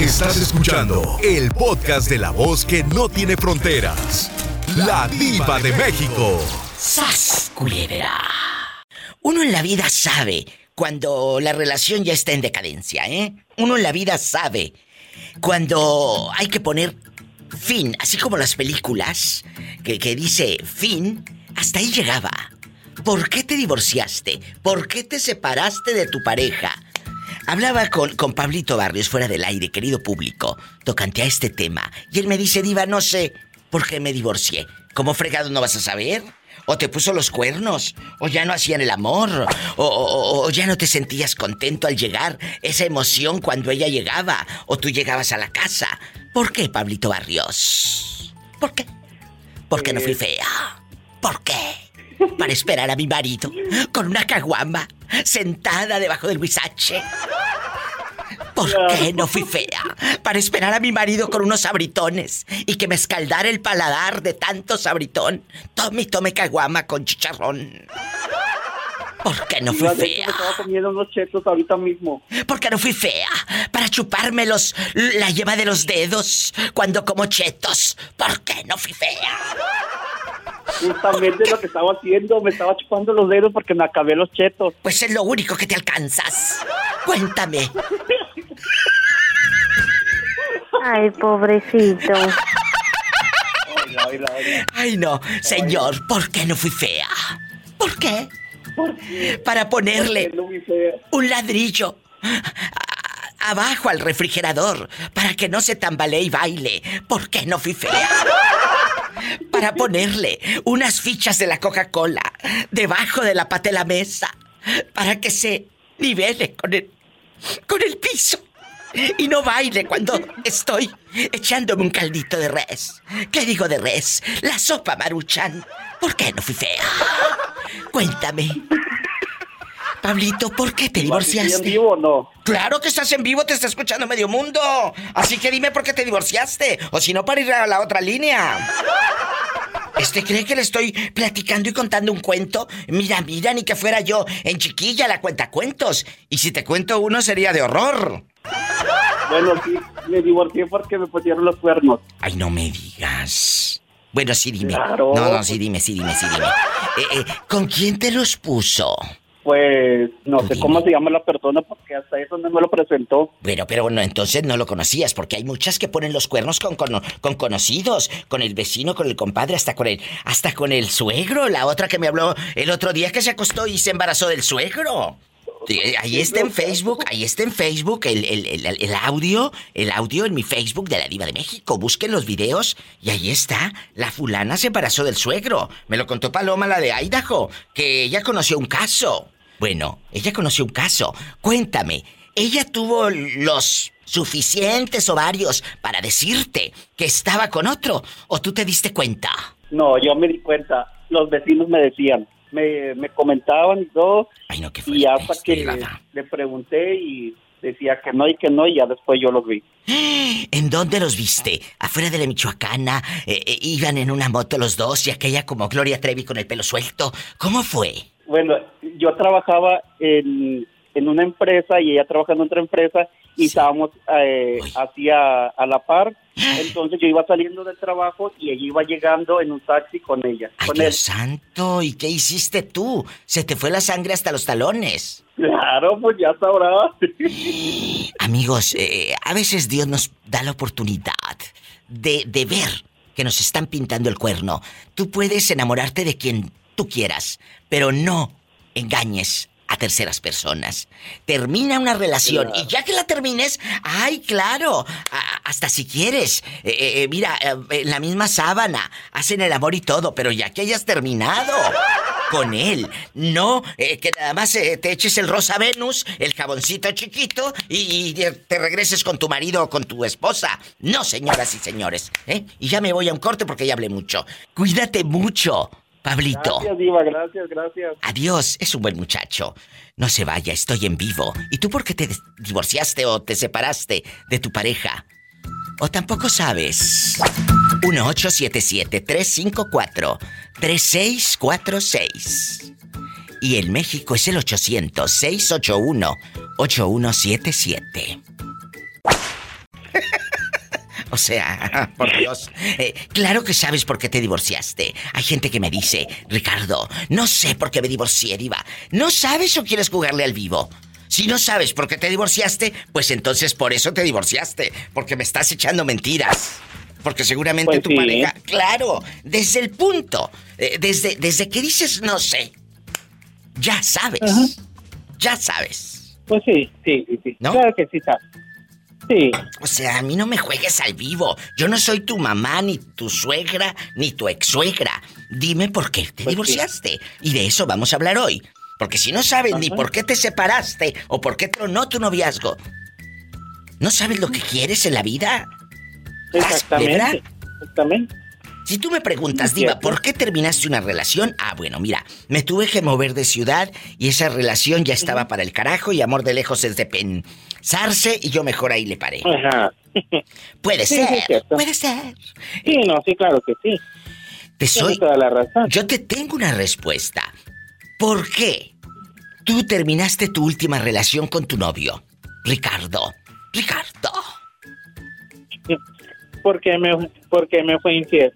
Estás escuchando el podcast de la voz que no tiene fronteras. La diva de México. ¡Sas, culebra! Uno en la vida sabe cuando la relación ya está en decadencia, ¿eh? Uno en la vida sabe cuando hay que poner fin, así como las películas, que, que dice fin, hasta ahí llegaba. ¿Por qué te divorciaste? ¿Por qué te separaste de tu pareja? Hablaba con, con Pablito Barrios fuera del aire, querido público, tocante a este tema. Y él me dice, Diva, no sé por qué me divorcié. ¿Cómo fregado no vas a saber? ¿O te puso los cuernos? ¿O ya no hacían el amor? ¿O, o- o ya no te sentías contento al llegar? Esa emoción cuando ella llegaba o tú llegabas a la casa. ¿Por qué, Pablito Barrios? ¿Por qué? Porque no fui fea. ¿Por qué? Para esperar a mi marido con una caguama sentada debajo del huizache. ¿Por qué no fui fea? Para esperar a mi marido con unos sabritones y que me escaldara el paladar de tanto sabritón. Tome y tome caguama con chicharrón. ¿Por qué no fui Iba, fea? me estaba comiendo unos chetos ahorita mismo. ¿Por qué no fui fea? Para chuparme los, la yema de los dedos cuando como chetos. ¿Por qué no fui fea? Justamente lo que estaba haciendo, me estaba chupando los dedos porque me acabé los chetos. Pues es lo único que te alcanzas. Cuéntame. Ay, pobrecito. Ay, no, señor, ¿por qué no fui fea? ¿Por qué? Para ponerle No fui fea. un ladrillo a- abajo al refrigerador para que no se tambalee y baile. ¿Por qué no fui fea? Para ponerle unas fichas de la Coca-Cola debajo de la pata de la mesa para que se nivele con el, con el piso. Y no baile cuando estoy echándome un caldito de res. ¿Qué digo de res? La sopa maruchan. ¿Por qué no fui fea? Cuéntame. Pablito, ¿por qué te ¿Estoy en divorciaste? vivo o no? Claro que estás en vivo, te está escuchando medio mundo. Así que dime por qué te divorciaste. O si no, para ir a la otra línea. ¿Este cree que le estoy platicando y contando un cuento? Mira, mira, ni que fuera yo en chiquilla la cuenta cuentos. Y si te cuento uno sería de horror. Bueno, sí, me divorcié porque me pusieron los cuernos. Ay, no me digas. Bueno, sí, dime. Claro. No, no, sí, dime, sí, dime, sí, dime. Eh, eh, ¿Con quién te los puso? Pues no sé cómo se llama la persona porque hasta eso no me lo presentó. Bueno, pero bueno, entonces no lo conocías, porque hay muchas que ponen los cuernos con, con, con conocidos, con el vecino, con el compadre, hasta con el, hasta con el suegro. La otra que me habló el otro día que se acostó y se embarazó del suegro. Sí, ahí está en Facebook, ahí está en Facebook el, el- el- el audio, el audio en mi Facebook de la Diva de México. Busquen los videos y ahí está. La fulana se embarazó del suegro. Me lo contó Paloma, la de Idaho, que ella conoció un caso. Bueno, ella conoció un caso. Cuéntame, ella tuvo los suficientes ovarios para decirte que estaba con otro o tú te diste cuenta. No, yo me di cuenta. Los vecinos me decían, me, me comentaban y todo. Ay, no, qué Y hasta que le pregunté y decía que no y que no y ya después yo los vi. ¿En dónde los viste? ¿Afuera de la Michoacana? Eh, eh, ¿Iban en una moto los dos y aquella como Gloria Trevi con el pelo suelto? ¿Cómo fue? Bueno, yo trabajaba en, en una empresa y ella trabajando en otra empresa y estábamos eh, hacia a la par. Entonces yo iba saliendo del trabajo y ella iba llegando en un taxi con ella, ¡Ay, con él. Dios santo! ¿Y qué hiciste tú? Se te fue la sangre hasta los talones. Claro, pues ya sabrá. Amigos, eh, a veces Dios nos da la oportunidad de, de ver que nos están pintando el cuerno. Tú puedes enamorarte de quien tú quieras, pero no engañes a terceras personas. Termina una relación y ya que la termines, ay, claro, a- hasta si quieres. Eh, eh, eh, mira, eh, la misma sábana, hacen el amor y todo, pero ya que hayas terminado con él, no que nada más te eches el rosa Venus, el jaboncito chiquito y, y te regreses con tu marido o con tu esposa. No, señoras y señores. Y ya me voy a un corte porque ya hablé mucho. Cuídate mucho, Pablito. Gracias, Diva, gracias, gracias. Adiós, es un buen muchacho. No se vaya, estoy en vivo. ¿Y tú por qué te divorciaste o te separaste de tu pareja? ¿O tampoco sabes? 1877-354-3646. Y en México es el 800-681-8177. O sea, por Dios. Eh, claro que sabes por qué te divorciaste. Hay gente que me dice, Ricardo, no sé por qué me divorcié, Diva. ¿No sabes o quieres jugarle al vivo? Si no sabes por qué te divorciaste, pues entonces por eso te divorciaste. Porque me estás echando mentiras. Porque seguramente Pues tu sí. pareja, claro, desde el punto, eh, desde, desde que dices no sé, ya sabes. Ajá. Ya sabes. Pues sí, sí, sí, sí. ¿No? Claro que sí, sabes. Sí. O sea, a mí no me juegues al vivo. Yo no soy tu mamá, ni tu suegra, ni tu ex suegra. Dime por qué te Pues sí. divorciaste. Y de eso vamos a hablar hoy. Porque si no sabes ni por qué te separaste o por qué tronó tu noviazgo, ¿no sabes lo que quieres en la vida? Exactamente. Exactamente. Si tú me preguntas, Diva. ¿por qué terminaste una relación? Ah, bueno, mira, me tuve que mover de ciudad y esa relación ya estaba para el carajo y amor de lejos es de pensarse y yo mejor ahí le paré. Ajá. Puede Sí, ser, puede ser. Sí, no, sí, claro que sí. Te Tienes soy. toda la razón. Yo te tengo una respuesta. ¿Por qué tú terminaste tu última relación con tu novio? Ricardo. Ricardo. Porque me, porque me fue infiel.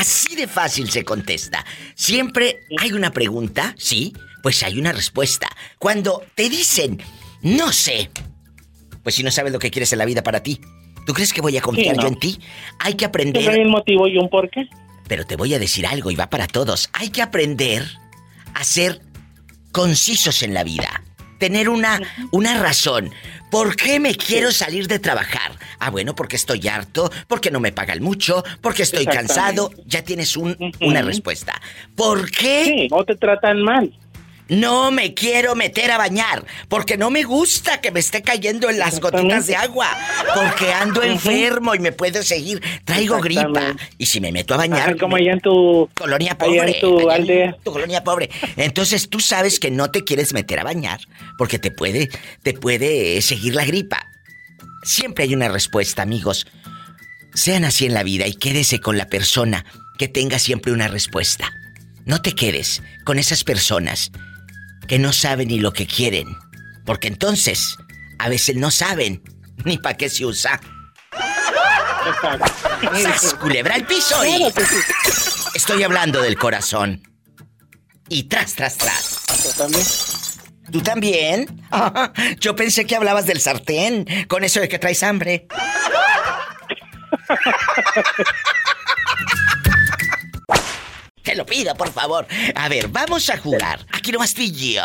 Así de fácil se contesta. Siempre hay una pregunta, ¿sí? Pues hay una respuesta. Cuando te dicen, no sé, pues si no sabes lo que quieres en la vida para ti, ¿tú crees que voy a confiar Sí, no. yo en ti? Hay que Siempre hay aprender, un motivo y un porqué. pero te voy a decir algo y va para todos. Hay que aprender a ser concisos en la vida. Tener una, una razón. ¿Por qué me quiero salir de trabajar? Ah, bueno, porque estoy harto, porque no me pagan mucho, porque estoy cansado. Ya tienes un- una respuesta. ¿Por qué Sí, no te tratan mal. No me quiero meter a bañar? Porque no me gusta que me esté cayendo en las gotitas de agua. Porque ando enfermo y me puedo seguir. Traigo gripa. Y si me meto a bañar. Ajá, como allá en tu... Colonia allá pobre. en tu allá en aldea. tu colonia pobre. Entonces tú sabes que no te quieres meter a bañar porque te puede, te puede eh, seguir la gripa. Siempre hay una respuesta, amigos. Sean así en la vida y quédese con la persona que tenga siempre una respuesta. No te quedes con esas personas que no saben ni lo que quieren. Porque entonces, a veces no saben ni para qué se usa. Exacto. ¡Sas, culebra al piso! y-. Estoy hablando del corazón. Y tras, tras, tras. Yo también. ¿Tú también? Ah, yo pensé que hablabas del sartén, con eso de que traes hambre. Te lo pido, por favor. A ver, vamos a jugar. Aquí nomás tú y yo.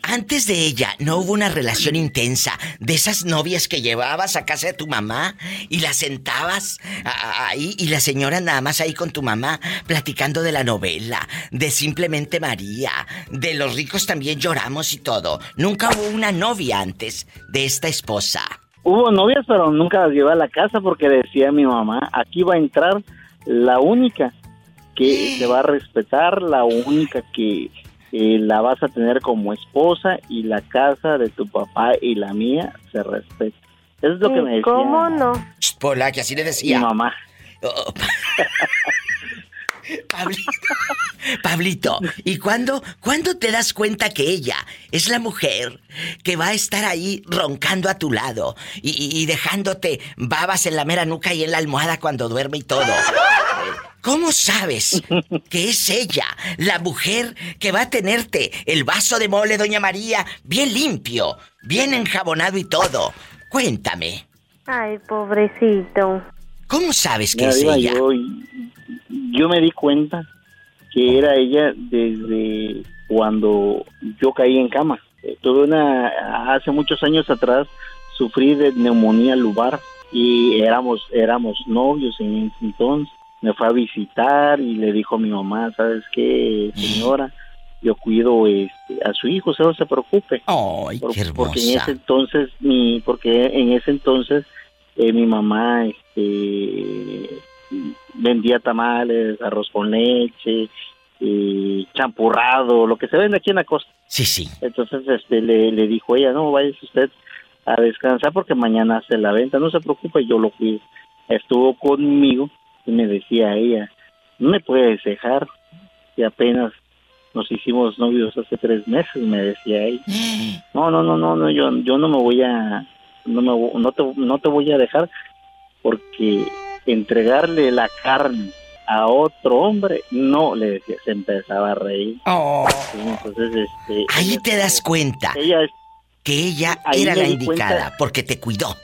Antes de ella, ¿no hubo una relación intensa de esas novias que llevabas a casa de tu mamá y las sentabas ahí y la señora nada más ahí con tu mamá platicando de la novela, de simplemente María, de los ricos también lloramos y todo? Nunca hubo una novia antes de esta esposa. Hubo novias, pero nunca las llevé a la casa porque decía mi mamá, aquí va a entrar la única que te va a respetar, la única que eh, la vas a tener como esposa y la casa de tu papá y la mía se respeta. Eso es lo que me ¿Y decía cómo no? Pola, que así le mi decía. mamá. Oh, pa- Pablito, Pablito, ¿y cuándo, cuándo te das cuenta que ella es la mujer que va a estar ahí roncando a tu lado y, y- y dejándote babas en la mera nuca y en la almohada cuando duerme y todo? ¿Cómo sabes que es ella, la mujer que va a tenerte el vaso de mole, doña María, bien limpio, bien enjabonado y todo? Cuéntame, Ay, pobrecito. ¿cómo sabes que es ella? yo, yo me di cuenta que era ella desde cuando yo caí en cama. Tuve una, hace muchos años atrás, sufrí de neumonía lubar y éramos, éramos novios en ese entonces. Me fue a visitar y le dijo a mi mamá, ¿sabes qué, señora? Yo cuido este, a su hijo, usted no se preocupe. Ay, Por- qué hermosa. porque en ese entonces mi porque en ese entonces eh, mi mamá este vendía tamales arroz con leche y champurrado lo que se vende aquí en la costa. Sí, sí. entonces este le, le dijo ella no vaya usted a descansar porque mañana hace la venta no se preocupe yo lo cuido estuvo conmigo y me decía ella no me puedes dejar y apenas nos hicimos novios hace tres meses me decía ella. No, no, no, no, no, yo, yo no me voy a, no, me, no, te, no te voy a dejar porque entregarle la carne a otro hombre, no, le decía, se empezaba a reír. Oh. Entonces, este, Ahí ella te das cuenta Ella que ella era la di indicada cuenta. porque te cuidó.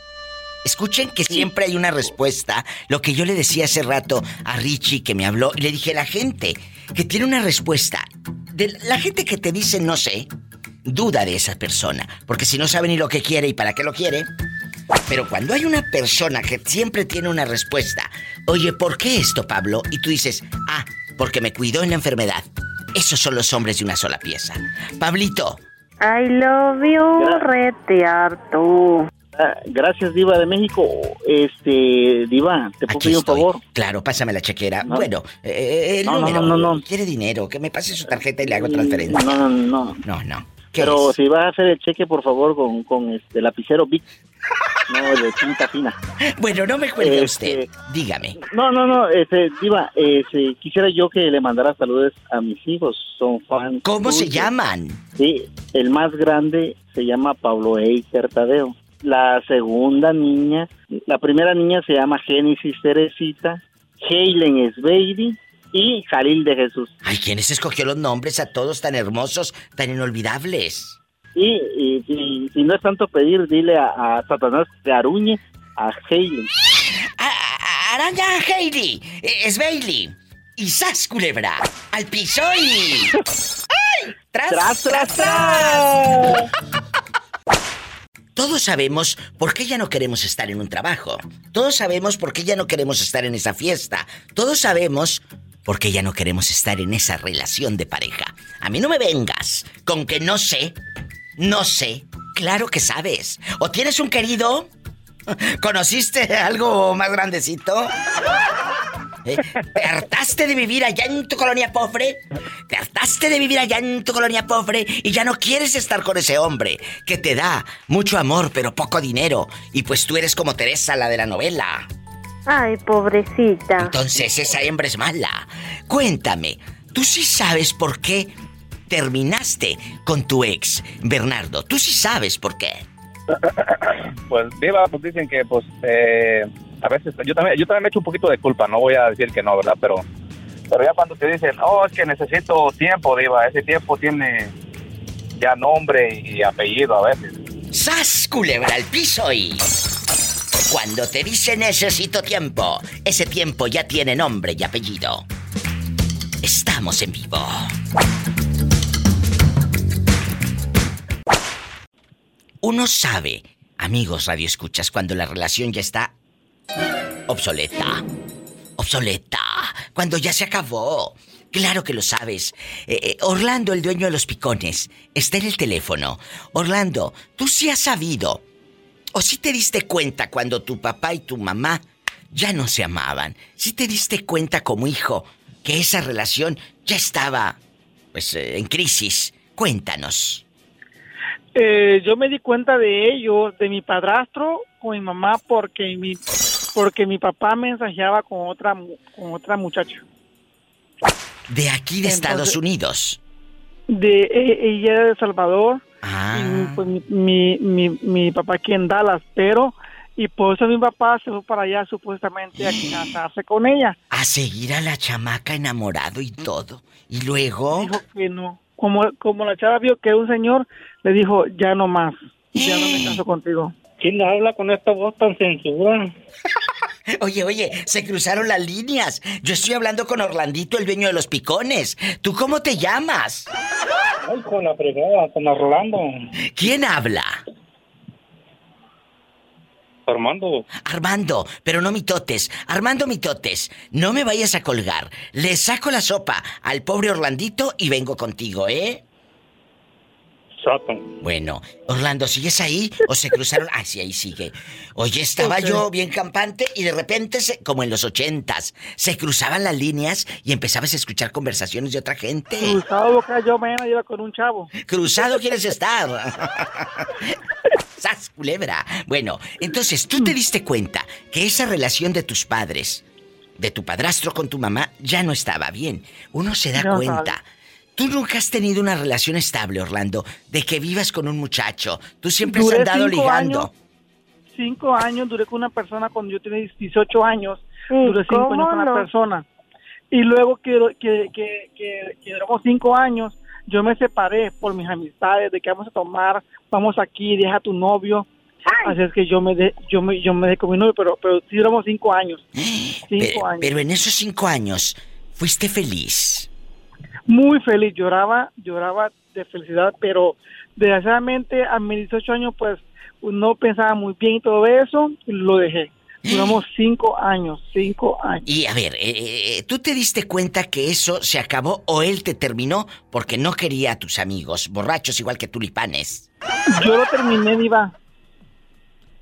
Escuchen que siempre hay una respuesta. Lo que yo le decía hace rato a Richie que me habló le dije, la gente que tiene una respuesta, de la gente que te dice no sé, duda de esa persona, porque si no sabe ni lo que quiere y para qué lo quiere. Pero cuando hay una persona que siempre tiene una respuesta, oye, ¿por qué esto, Pablo? Y tú dices, ah, porque me cuidó en la enfermedad. Esos son los hombres de una sola pieza. Pablito, I love you, retear tú. Ah, Gracias, Diva de México. Este, Diva, ¿te puedo Aquí pedir un estoy. favor? Claro, pásame la chequera. No. Bueno, eh, el No, no, número. no, no, no. Quiere dinero, que me pase su tarjeta y le hago transferencia. No, no, no. No, no. ¿Qué Pero es? si vas a hacer el cheque, por favor, con, con este lapicero Bic. No, de tinta fina. Bueno, no me cuelgue Este- usted. Dígame. No, no, no, este, Diva, este, quisiera yo que le mandara saludos a mis hijos. Son fans. ¿Cómo se llaman? Sí, el más grande se llama Pablo Eicher Tadeo. La segunda niña, la primera niña se llama Génesis Teresita, Heilen Baby y Jalil de Jesús. Ay, ¿quiénes escogió los nombres a todos tan hermosos, tan inolvidables? Y, y- y si no es tanto pedir, dile a, a Satanás que aruñe a Heilen. A- a- Araña Heidi, eh, es Bailey. Y Sas Culebra, al piso y. ¡Ay! ¡Tras, ¡Tras, tras, tras! Todos sabemos por qué ya no queremos estar en un trabajo. Todos sabemos por qué ya no queremos estar en esa fiesta. Todos sabemos por qué ya no queremos estar en esa relación de pareja. A mí no me vengas con que no sé. No sé. Claro que sabes. ¿O tienes un querido? ¿Conociste algo más grandecito? ¿Eh? ¿Te hartaste de vivir allá en tu colonia pobre? ¿Te hartaste de vivir allá en tu colonia pobre y ya no quieres estar con ese hombre que te da mucho amor pero poco dinero? Y pues tú eres como Teresa, la de la novela. Ay, pobrecita. Entonces esa hembra es mala. Cuéntame, ¿tú sí sabes por qué terminaste con tu ex, Bernardo? ¿Tú sí sabes por qué? Pues Diva, pues dicen que pues eh, a veces yo también yo también me echo un poquito de culpa, no voy a decir que no, ¿verdad? Pero pero ya cuando te dicen, "Oh, es que necesito tiempo, Diva, ese tiempo tiene ya nombre y apellido a veces." ¡Sas, culebra al piso y... Cuando te dice necesito tiempo, ese tiempo ya tiene nombre y apellido. Estamos en vivo. Uno sabe, amigos radioescuchas, cuando la relación ya está obsoleta. Obsoleta. Cuando ya se acabó. Claro que lo sabes. Eh, eh, Orlando, el dueño de los picones, está en el teléfono. Orlando, tú sí has sabido. ¿O sí te diste cuenta cuando tu papá y tu mamá ya no se amaban? ¿Sí te diste cuenta como hijo que esa relación ya estaba, pues, eh, en crisis? Cuéntanos. Eh, yo me di cuenta de ello, de mi padrastro con mi mamá, porque mi, porque mi papá mensajeaba con otra, con otra muchacha. De aquí de Entonces- Estados Unidos. De, e- ella era de El Salvador, Ah. y pues mi, mi, mi, mi papá aquí en Dallas, pero, y por eso mi papá se fue para allá supuestamente a casarse con ella. A seguir a la chamaca enamorado y todo. Y luego. Dijo que no. Como, como la chava vio que era un señor, le dijo, ya no más, ya no me caso contigo. ¿Quién habla con esta voz tan censura? Oye, oye, se cruzaron las líneas. Yo estoy hablando con Orlandito, el dueño de los picones. ¿Tú cómo te llamas? Ay, con la fregada, con Orlando. ¿Quién habla? Armando. Armando, pero no mitotes. Armando mitotes, no me vayas a colgar. Le saco la sopa al pobre Orlandito y vengo contigo, ¿eh? Bueno, Orlando, ¿sigues ahí? ¿O se cruzaron? Ah, sí, ahí sigue. Oye, estaba yo bien campante y de repente, se, como en los ochentas, se cruzaban las líneas y empezabas a escuchar conversaciones de otra gente. Cruzado boca yo mañana iba con un chavo. Cruzado quieres estar. ¡Sas, culebra! Bueno, entonces, ¿tú te diste cuenta que esa relación de tus padres, de tu padrastro con tu mamá, ya no estaba bien? Uno se da No cuenta. sabe. Tú nunca has tenido una relación estable, Orlando, de que vivas con un muchacho. Tú siempre has Duré andado cinco ligando. años. cinco años duré con una persona cuando yo tenía 18 años. Duré cinco ¿cómo años con una no? persona. Y luego que, que, que, que, que duramos cinco años, yo me separé por mis amistades, de que vamos a tomar, vamos aquí, deja a tu novio. Así es que yo me de, yo me yo me dejé con mi novio, pero pero sí duramos cinco años. Cinco Pero, años. pero en esos cinco años, ¿fuiste feliz? Muy feliz, lloraba, lloraba de felicidad, pero desgraciadamente a mis 18 años pues no pensaba muy bien y todo eso, y lo dejé. Duramos cinco años, cinco años. Y a ver, eh, eh, ¿tú te diste cuenta que eso se acabó o él te terminó porque no quería a tus amigos, borrachos igual que tulipanes? Yo lo terminé, Diva.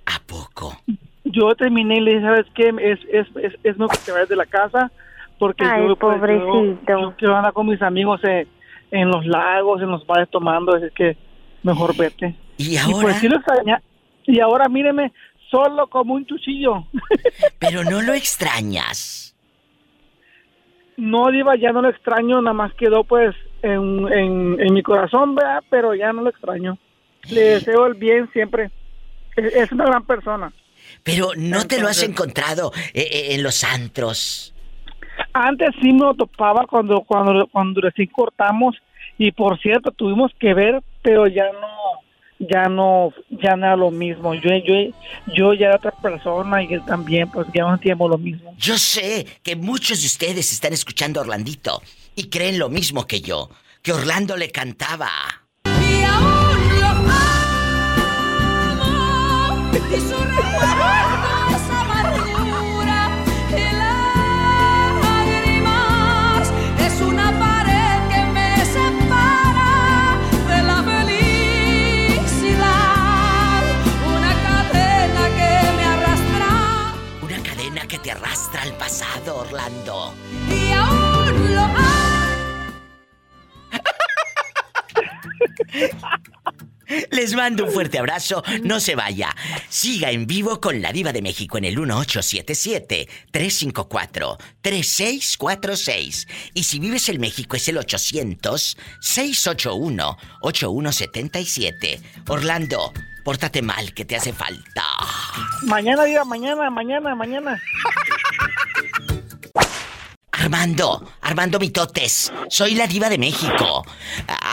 ¿A poco? Yo terminé y le dije, ¿sabes qué? Es, es, es, es mejor que te vayas de la casa porque Ay, yo, pues, pobrecito. yo, yo quiero andar con mis amigos en, en los lagos, en los bares tomando, así que mejor vete. ¿Y Y ahora? pues sí lo extraña. Y ahora míreme, solo como un cuchillo. Pero no lo extrañas. No, Diva, ya no lo extraño, nada más quedó pues en, en, en mi corazón, ¿verdad? Pero ya no lo extraño. Le deseo el bien siempre. Es, es una gran persona. Pero no te lo has encontrado eh, eh, en los antros. Antes sí me lo topaba cuando, cuando, cuando recién cortamos y por cierto tuvimos que ver, pero ya no, ya no, ya no era lo mismo. Yo, yo, yo ya era otra persona y él también, pues ya no sentíamos lo mismo. Yo sé que muchos de ustedes están escuchando a Orlandito y creen lo mismo que yo, que Orlando le cantaba. Y aún lo amo y su Orlando. y aún lo Les mando un fuerte abrazo, no se vaya. Siga en vivo con la diva de México en el 1877-354-3646. Y si vives en México es el 800-681-8177. Orlando, pórtate mal que te hace falta. Mañana, diga, mañana, mañana, mañana. Armando, Armando Mitotes, soy la diva de México.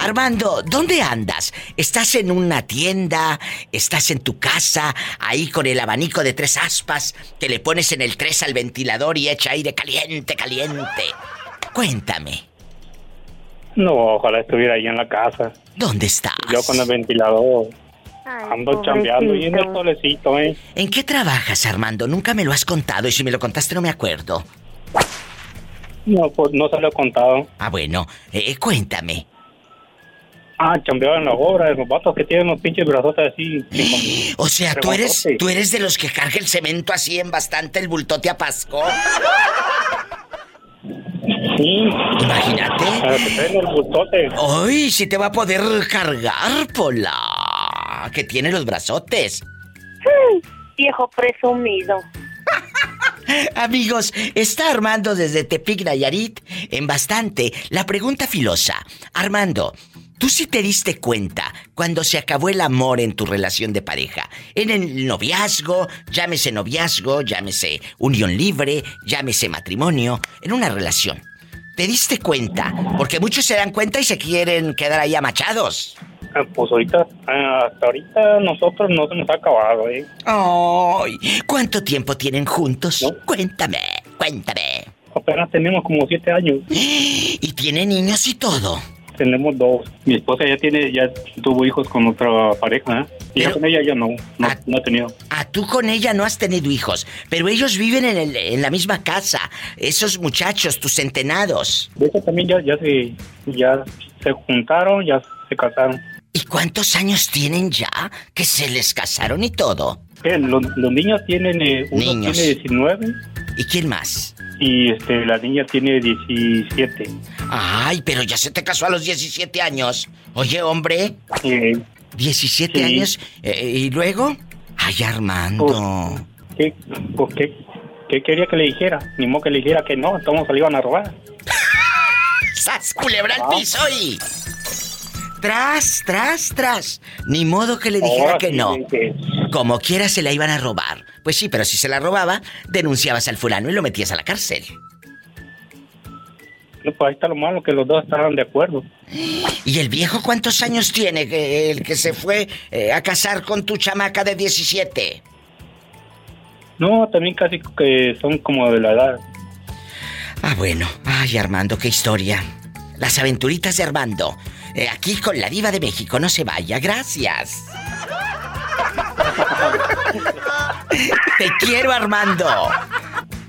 Armando, ¿dónde andas? ¿Estás en una tienda? ¿Estás en tu casa? Ahí con el abanico de tres aspas que le pones en el tres al ventilador y echa aire caliente, caliente. Cuéntame, No, ojalá estuviera ahí en la casa. ¿dónde estás? Yo con el ventilador Ay, ando chambeando y en el solecito, ¿eh? ¿En qué trabajas, Armando? Nunca me lo has contado y si me lo contaste no me acuerdo. No, pues no se lo he contado. Ah, bueno, eh, cuéntame. Ah, chambeaba en la obra de los vatos que tienen los pinches brazotes así. O sea, tú eres, tú eres de los que carga el cemento así en bastante el bultote a Pasco. Sí, Imagínate. para que traen el bultote. ¡Ay! Si te va a poder cargar, Pola. Que tiene los brazotes. Viejo presumido. Amigos, está Armando desde Tepic Nayarit en bastante. La pregunta filosa. Armando, ¿tú sí te diste cuenta cuando se acabó el amor en tu relación de pareja? En el noviazgo, llámese noviazgo, llámese unión libre, llámese matrimonio, en una relación. ¿Te diste cuenta? Porque muchos se dan cuenta y se quieren quedar ahí amachados. Ah, Pues ahorita, ah, hasta ahorita nosotros no se nos ha acabado, ¿eh? ¡Ay! ¿Cuánto tiempo tienen juntos? Cuéntame, cuéntame. Apenas tenemos como siete años. Y tiene niños y todo. Tenemos dos. Mi esposa ya tiene, ya tuvo hijos con otra pareja, ¿eh? Y ya Pero- con ella ya no, no, Ah. no ha tenido. Ah, tú con ella no has tenido hijos, pero ellos viven en, el- en la misma casa. Esos muchachos, tus centenados. De hecho también ya, ya se, ya se juntaron, ya se casaron. ¿Y cuántos años tienen ya que se les casaron y todo? Eh, Los, los niños tienen, eh, uno Niños. tiene 19 ¿Y quién más? y este, la niña tiene 17. Ay, pero ya se te casó a los 17 años. Oye, hombre, Eh, 17 Sí. años. eh, ¿Y luego? Ay, Armando. ¿qué, pues, qué, qué quería que le dijera? Ni modo que le dijera que no, todos se le iban a robar. ¡Sas, culebra al Ah. piso y... Tras, tras, tras. Ni modo que le dijera Ahora que sí, no. que Como quiera se la iban a robar. Pues sí, pero si se la robaba, denunciabas al fulano y lo metías a la cárcel. No, pues ahí está lo malo, que los dos estaban de acuerdo. ¿Y el viejo cuántos años tiene? que- El que se fue eh, a casar con tu chamaca de 17. No, también casi que son como de la edad. Ah, bueno. Ay, Armando, qué historia. Las aventuritas de Armando. Eh, aquí con la diva de México. No se vaya. Gracias. Te quiero, Armando.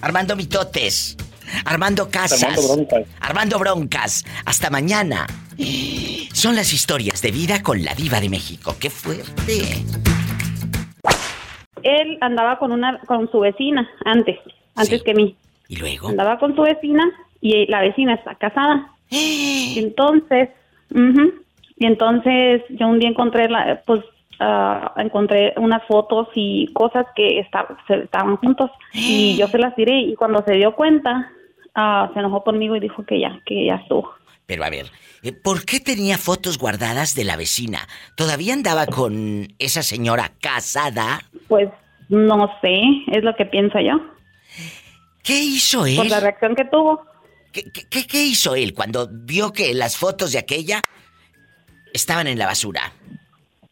Armando Mitotes. Armando Casas. Armando Broncas. Armando Broncas. Hasta mañana. Son las historias de vida con la diva de México. ¡Qué fuerte! Él andaba con una con su vecina antes, antes Sí. que mí. ¿Y luego? Andaba con su vecina y la vecina está casada. Y entonces, y entonces yo un día encontré la, pues ah, encontré unas fotos y cosas que esta- se- estaban juntos y yo se las tiré y cuando se dio cuenta ah, se enojó conmigo y dijo que ya, que ya estuvo. Pero a ver, eh, ¿por qué tenía fotos guardadas de la vecina? ¿Todavía andaba con esa señora casada? Pues no sé, es lo que pienso yo. ¿Qué hizo él? Por la reacción que tuvo. ¿Qué, qué- qué- qué hizo él cuando vio que las fotos de aquella estaban en la basura?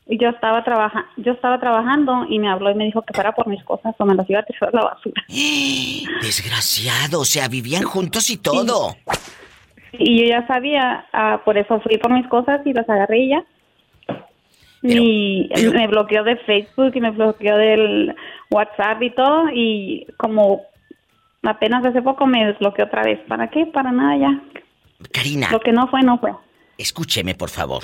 Yo estaba trabaja yo estaba trabajando y me habló y me dijo que fuera por mis cosas o me las iba a tirar a la basura. Desgraciado, o sea, vivían juntos y todo. Y yo ya sabía, ah, por eso fui por mis cosas y las agarré y ya. Pero- y pero- me bloqueó de Facebook y me bloqueó del WhatsApp y todo y como apenas hace poco me desbloqueó otra vez. ¿Para qué? Para nada ya. Karina, Lo que no fue, no fue. escúcheme, por favor.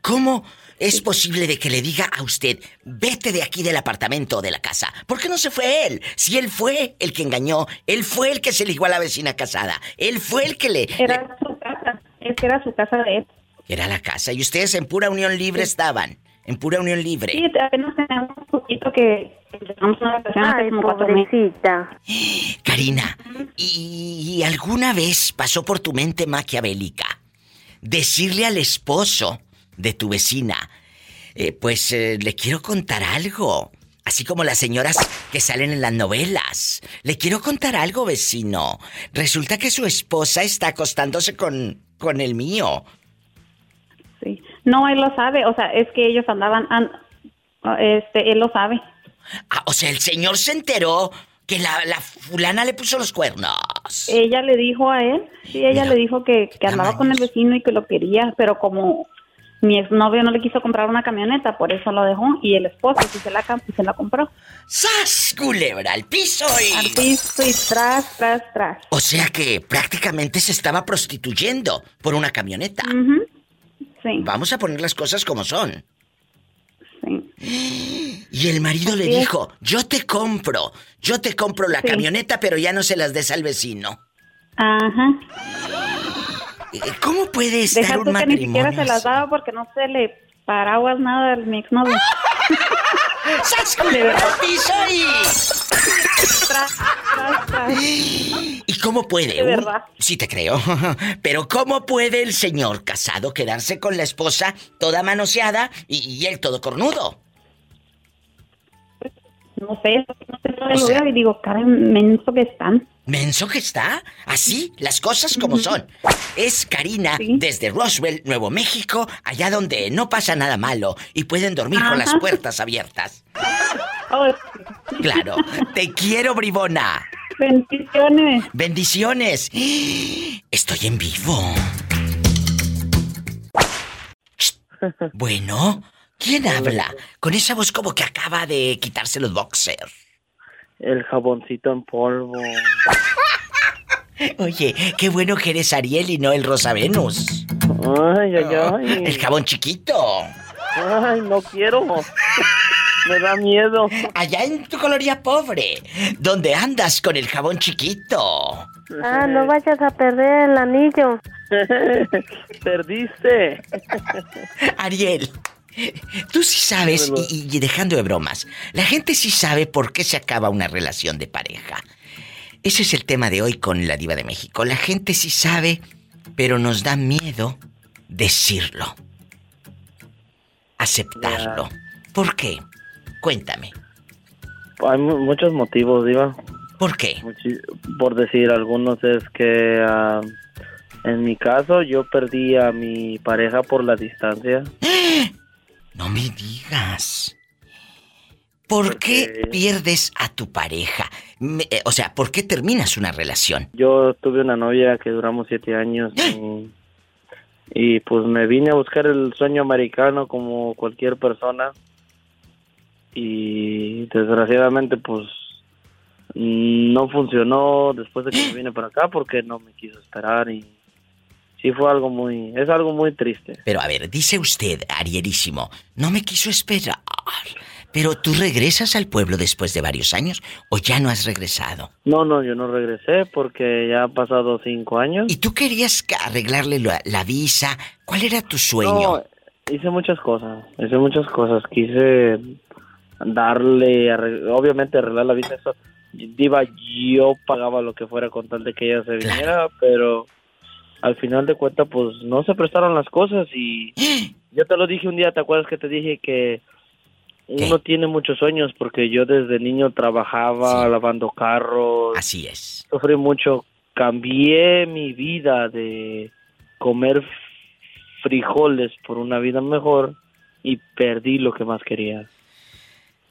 ¿Cómo es posible de que le diga a usted, vete de aquí del apartamento o de la casa? ¿Por qué no se fue él? Si él fue el que engañó, él fue el que se ligó a la vecina casada, él fue el que le... le- Era su casa, es que era su casa de él. Era la casa y ustedes en pura unión libre estaban. En pura unión libre. Sí, apenas tenemos un poquito que empezamos una relación hace Ay, como cuatro meses. pobrecita. Karina, ¿y, y alguna vez pasó por tu mente maquiavélica decirle al esposo de tu vecina, eh, pues eh, le quiero contar algo? Así como las señoras que salen en las novelas. Le quiero contar algo, vecino. Resulta que su esposa está acostándose con, con el mío. No, él lo sabe, o sea, es que ellos andaban, an- este, él lo sabe. Ah, o sea, el señor se enteró que la, la fulana le puso los cuernos. Ella le dijo a él, sí, ella Mira, le dijo que, que andaba con el vecino y que lo quería, pero como mi exnovio no le quiso comprar una camioneta, por eso lo dejó, y el esposo sí se la, se la compró. ¡Sas! Culebra al piso y... Al piso y tras, tras, tras. O sea que prácticamente se estaba prostituyendo por una camioneta. Sí, Vamos a poner las cosas como son. sí. Y el marido le es. dijo, yo te compro, yo te compro la Sí. camioneta, pero ya no se las des al vecino. Ajá. ¿Cómo puede estar Deja un tú que ni matrimonio siquiera se las daba porque no se le paraguas nada mi exnovio. ¡Sas! Piso y... Tras, tras, tras. ¿Y cómo puede? De un- verdad. Sí te creo. Pero ¿cómo puede el señor casado quedarse con la esposa toda manoseada y, y él todo cornudo? No sé, no sé, no O lo veo y digo, cara, menso que están. Menso que está. Así, las cosas como son. Es Karina Sí. desde Roswell, Nuevo México, allá donde no pasa nada malo y pueden dormir con las puertas abiertas. Oh, Claro. Te quiero, bribona. bendiciones. Bendiciones. Estoy en vivo. Bueno, ¿quién habla? Con esa voz como que acaba de quitarse los boxers. El jaboncito en polvo. Oye, qué bueno que eres Ariel y no el Rosa Venus. Ay, ay, ay. El jabón chiquito. Ay, no quiero. Me da miedo. Allá en tu coloría pobre, donde andas con el jabón chiquito. Ah, no vayas a perder el anillo. Perdiste. Ariel, tú sí sabes, y, y dejando de bromas, la gente sí sabe por qué se acaba una relación de pareja. Ese es el tema de hoy con la diva de México. La gente sí sabe, pero nos da miedo decirlo. Aceptarlo. ¿Por qué? Cuéntame. Hay mu- muchos motivos, Diva. ¿Por qué? Muchi- Por decir algunos es que ah, en mi caso yo perdí a mi pareja por la distancia. No me digas. ¿Por qué pierdes a tu pareja? Me- eh, o sea, ¿por qué terminas una relación? Yo tuve una novia que duramos siete años y, y, pues me vine a buscar el sueño americano como cualquier persona y desgraciadamente pues no funcionó después de que me vine para acá porque no me quiso esperar y sí fue algo muy es algo muy triste. Pero a ver, dice usted, Arierísimo, no me quiso esperar. Pero tú regresas al pueblo después de varios años o ya no has regresado. No, no, yo no regresé porque ya han pasado cinco años. ¿Y tú querías arreglarle la, la visa? ¿Cuál era tu sueño? No, hice muchas cosas, hice muchas cosas. Quise darle, obviamente arreglar la vida. Eso, diva, yo pagaba lo que fuera con tal de que ella se viniera, pero al final de cuentas, pues no se prestaron las cosas y yo te lo dije un día, ¿te acuerdas que te dije que uno tiene muchos sueños? Porque yo desde niño trabajaba lavando carros. Así es. Sufrí mucho, cambié mi vida de comer frijoles por una vida mejor y perdí lo que más quería.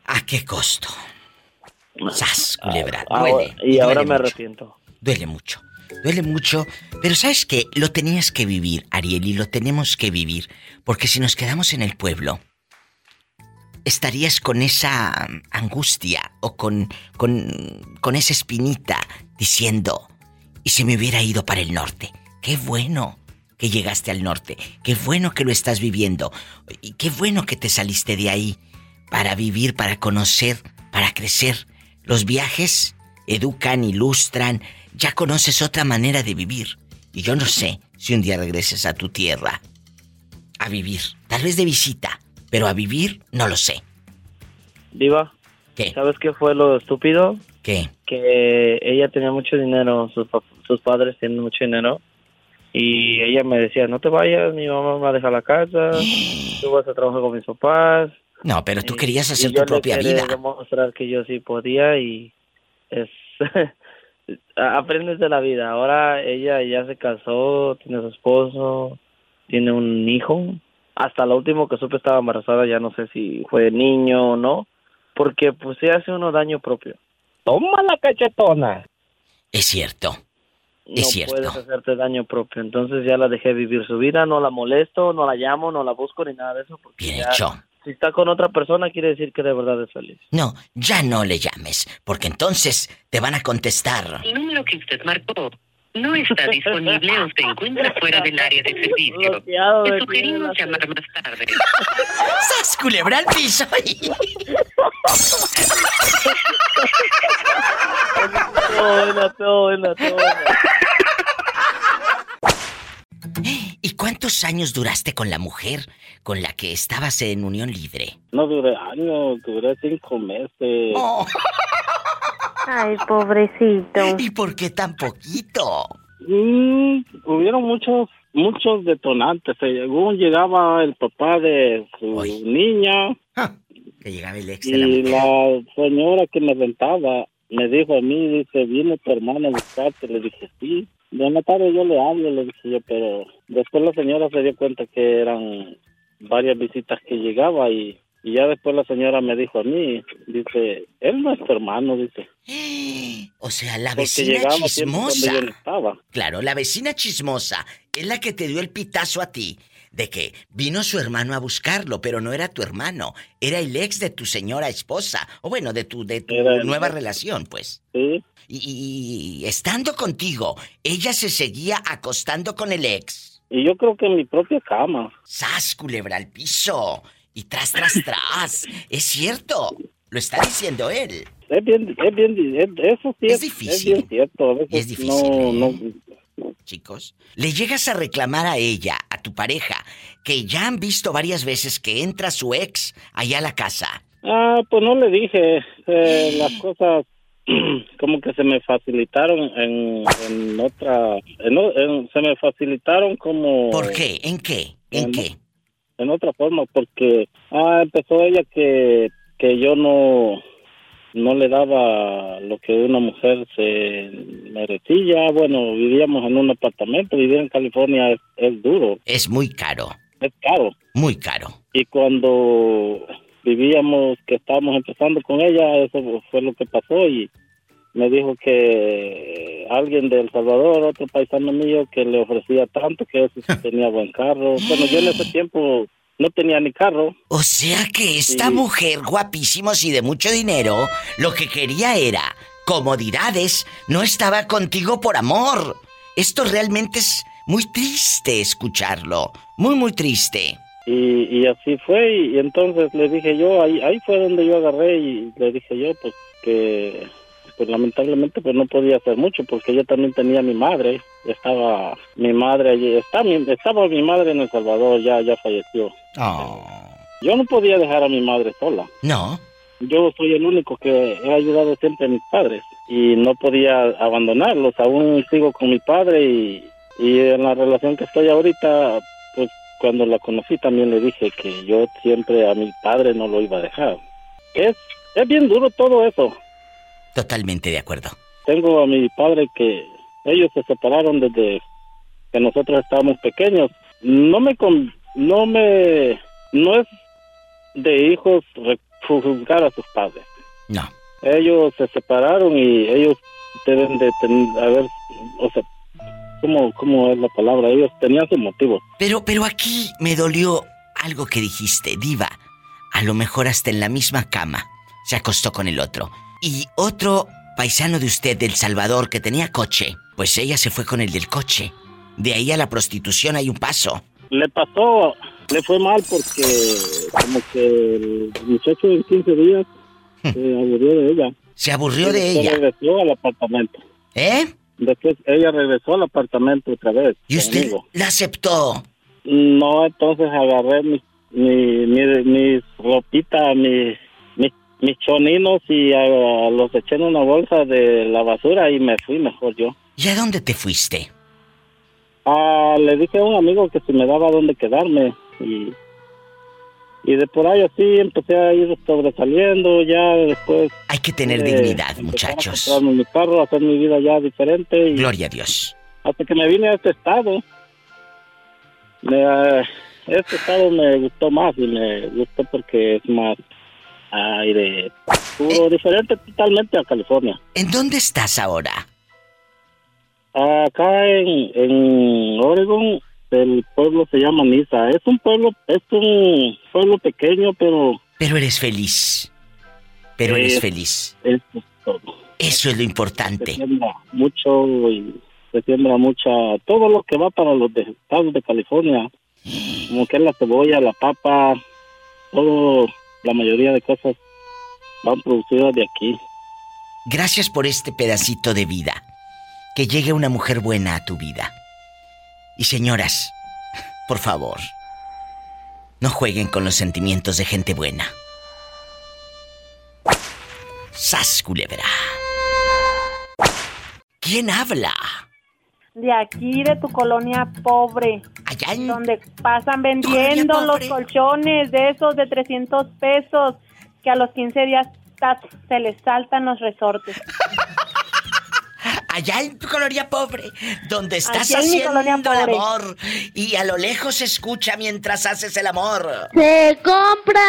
¿A qué costo? ¡Sas, culebra! Ah, Duele. y ahora me mucho. arrepiento. Duele mucho. Duele mucho. Pero ¿sabes qué? Lo tenías que vivir, Ariel, y lo tenemos que vivir. Porque si nos quedamos en el pueblo, estarías con esa angustia o con, con, esa espinita diciendo, y si me hubiera ido para el norte. Qué bueno que llegaste al norte. Qué bueno que lo estás viviendo. Y qué bueno que te saliste de ahí para vivir, para conocer, para crecer. Los viajes educan, ilustran, ya conoces otra manera de vivir. Y yo no sé si un día regreses a tu tierra a vivir, tal vez de visita, pero a vivir no lo sé. Diva, ¿sabes qué fue lo estúpido? ¿Qué? Que ella tenía mucho dinero, sus, sus padres tienen mucho dinero. Y ella me decía, no te vayas, mi mamá me va a dejar la casa, tú vas a trabajar con mis papás. No, pero tú Y- querías y hacer yo tu le propia quería vida. demostrar que yo sí podía y es aprendes de la vida. Ahora ella ya se casó, tiene su esposo, tiene un hijo. Hasta lo último que supe estaba embarazada, ya no sé si fue niño o no, porque pues se hace uno daño propio. Toma la cachetona. Es cierto. No Es cierto. puedes hacerte daño propio. Entonces ya la dejé vivir su vida, no la molesto, no la llamo, no la busco ni nada de eso. Porque Bien ya, hecho. Si está con otra persona quiere decir que de verdad es feliz. No, ya no le llames, porque entonces te van a contestar. El número que usted marcó no está disponible o se encuentra fuera del área de servicio. Le sugerimos llamar más tarde. ¡Sas, culebra al piso! Todo buena, todo buena, todo buena. ¿Y cuántos años duraste con la mujer con la que estabas en unión libre? No duré años, duré cinco meses. Ay, pobrecito. ¿Y por qué tan poquito? Mm, hubieron muchos muchos detonantes. Según llegaba el papá de su niña Que llegaba el ex de la y mujer. la señora que me rentaba me dijo a mí, dice, viene tu hermana a buscarte. Le dije, sí. De una tarde yo le hablo, le dije yo, pero después la señora se dio cuenta que eran varias visitas que llegaba y, y ya después la señora me dijo a mí, dice, él no es tu hermano, dice. O sea, la vecina chismosa. cuando yo no estaba. Claro, la vecina chismosa es la que te dio el pitazo a ti de que vino su hermano a buscarlo, pero no era tu hermano, era el ex de tu señora esposa, o bueno, de tu de tu Era nueva relación, pues. Sí. Y, y estando contigo, ella se seguía acostando con el ex. Y yo creo que en mi propia cama. ¡Sas, culebra al piso! Y tras, tras, tras. es cierto. Lo está diciendo él. Es bien, es bien, es- eso sí Es es, difícil. bien cierto. A veces Y es difícil, no, ¿eh? no, chicos. Le llegas a reclamar a ella, a tu pareja, que ya han visto varias veces que entra su ex allá a la casa. Ah, pues no le dije. Eh, las cosas como que se me facilitaron en, en otra... en se me facilitaron como... ¿Por qué? ¿En qué? ¿En en, qué? En otra forma, porque ah, empezó ella que, que yo no no le daba lo que una mujer se merecía. Bueno, vivíamos en un apartamento, vivir en California es, es duro, Es muy caro. es caro. Muy caro. Y cuando vivíamos, que estábamos empezando con ella, eso fue lo que pasó y me dijo que alguien de El Salvador, otro paisano mío, que le ofrecía tanto, que sí tenía buen carro. Bueno, yo en ese tiempo no tenía ni carro. O sea que esta mujer guapísimos y de mucho dinero, lo que quería era comodidades, no estaba contigo por amor. Esto realmente es muy triste escucharlo, muy muy triste. Y, y así fue, y, y entonces le dije yo, ahí, ahí fue donde yo agarré y le dije yo, pues que pues lamentablemente pues no podía hacer mucho porque yo también tenía mi madre, estaba mi madre allí, está mi- estaba mi madre en El Salvador, ya, ya falleció. Yo no podía dejar a mi madre sola. No. Yo soy el único que he ayudado siempre a mis padres y no podía abandonarlos. Aún sigo con mi padre y, y en la relación que estoy ahorita, cuando la conocí también le dije que yo siempre a mi padre no lo iba a dejar. Es, es bien duro todo eso. Totalmente de acuerdo. Tengo a mi padre que ellos se separaron desde que nosotros estábamos pequeños. No me con- no me no es de hijos juzgar a sus padres. No. Ellos se separaron y ellos deben de tener haber o sea, ¿cómo, cómo es la palabra? Ellos tenían sus motivos. Pero, pero aquí me dolió algo que dijiste, diva. A lo mejor hasta en la misma cama se acostó con el otro. Y otro paisano de usted del Salvador que tenía coche, pues ella se fue con el del coche. De ahí a la prostitución hay un paso. Le pasó, le fue mal porque como que el muchacho en 15 días se aburrió de ella. Se aburrió de ella. regresó al apartamento. ¿Eh? Después ella regresó al apartamento otra vez. ¿Y usted conmigo. la aceptó? No, entonces agarré mis mi, mi, mis ropitas, mis, mis, mis choninos y ah, los eché en una bolsa de la basura y me fui mejor yo. ¿Y a dónde te fuiste? Ah, le dije a un amigo que si me daba dónde quedarme y, y de por ahí así empecé a ir sobresaliendo ya después. Hay que tener eh, dignidad, a muchachos. comprarme mi carro, hacer mi vida ya diferente y Gloria a Dios. hasta que me vine a este estado. Me, ah, este estado me gustó más y me gustó porque es más aire puro, diferente totalmente a California. ¿En dónde estás ahora? Acá en, en Oregon, el pueblo se llama Nisa. Es un pueblo, es un pueblo pequeño, pero Pero eres feliz. Pero eres feliz. es todo. Eso es lo Se importante. siembra mucho y se siembra mucha, todo lo que va para los de- estados de California, como que es la cebolla, la papa, todo, la mayoría de cosas van producidas de aquí. Gracias por este pedacito de vida. Que llegue una mujer buena a tu vida. Y señoras, por favor, no jueguen con los sentimientos de gente buena. ¡Sas, culebra! ¿Quién habla? De aquí, de tu colonia pobre. Allá en... Donde pasan vendiendo los colchones de esos de 300 pesos que a los 15 días se les saltan los resortes. Allá en tu colonia pobre, donde estás haciendo el amor y a lo lejos se escucha mientras haces el amor. Se compra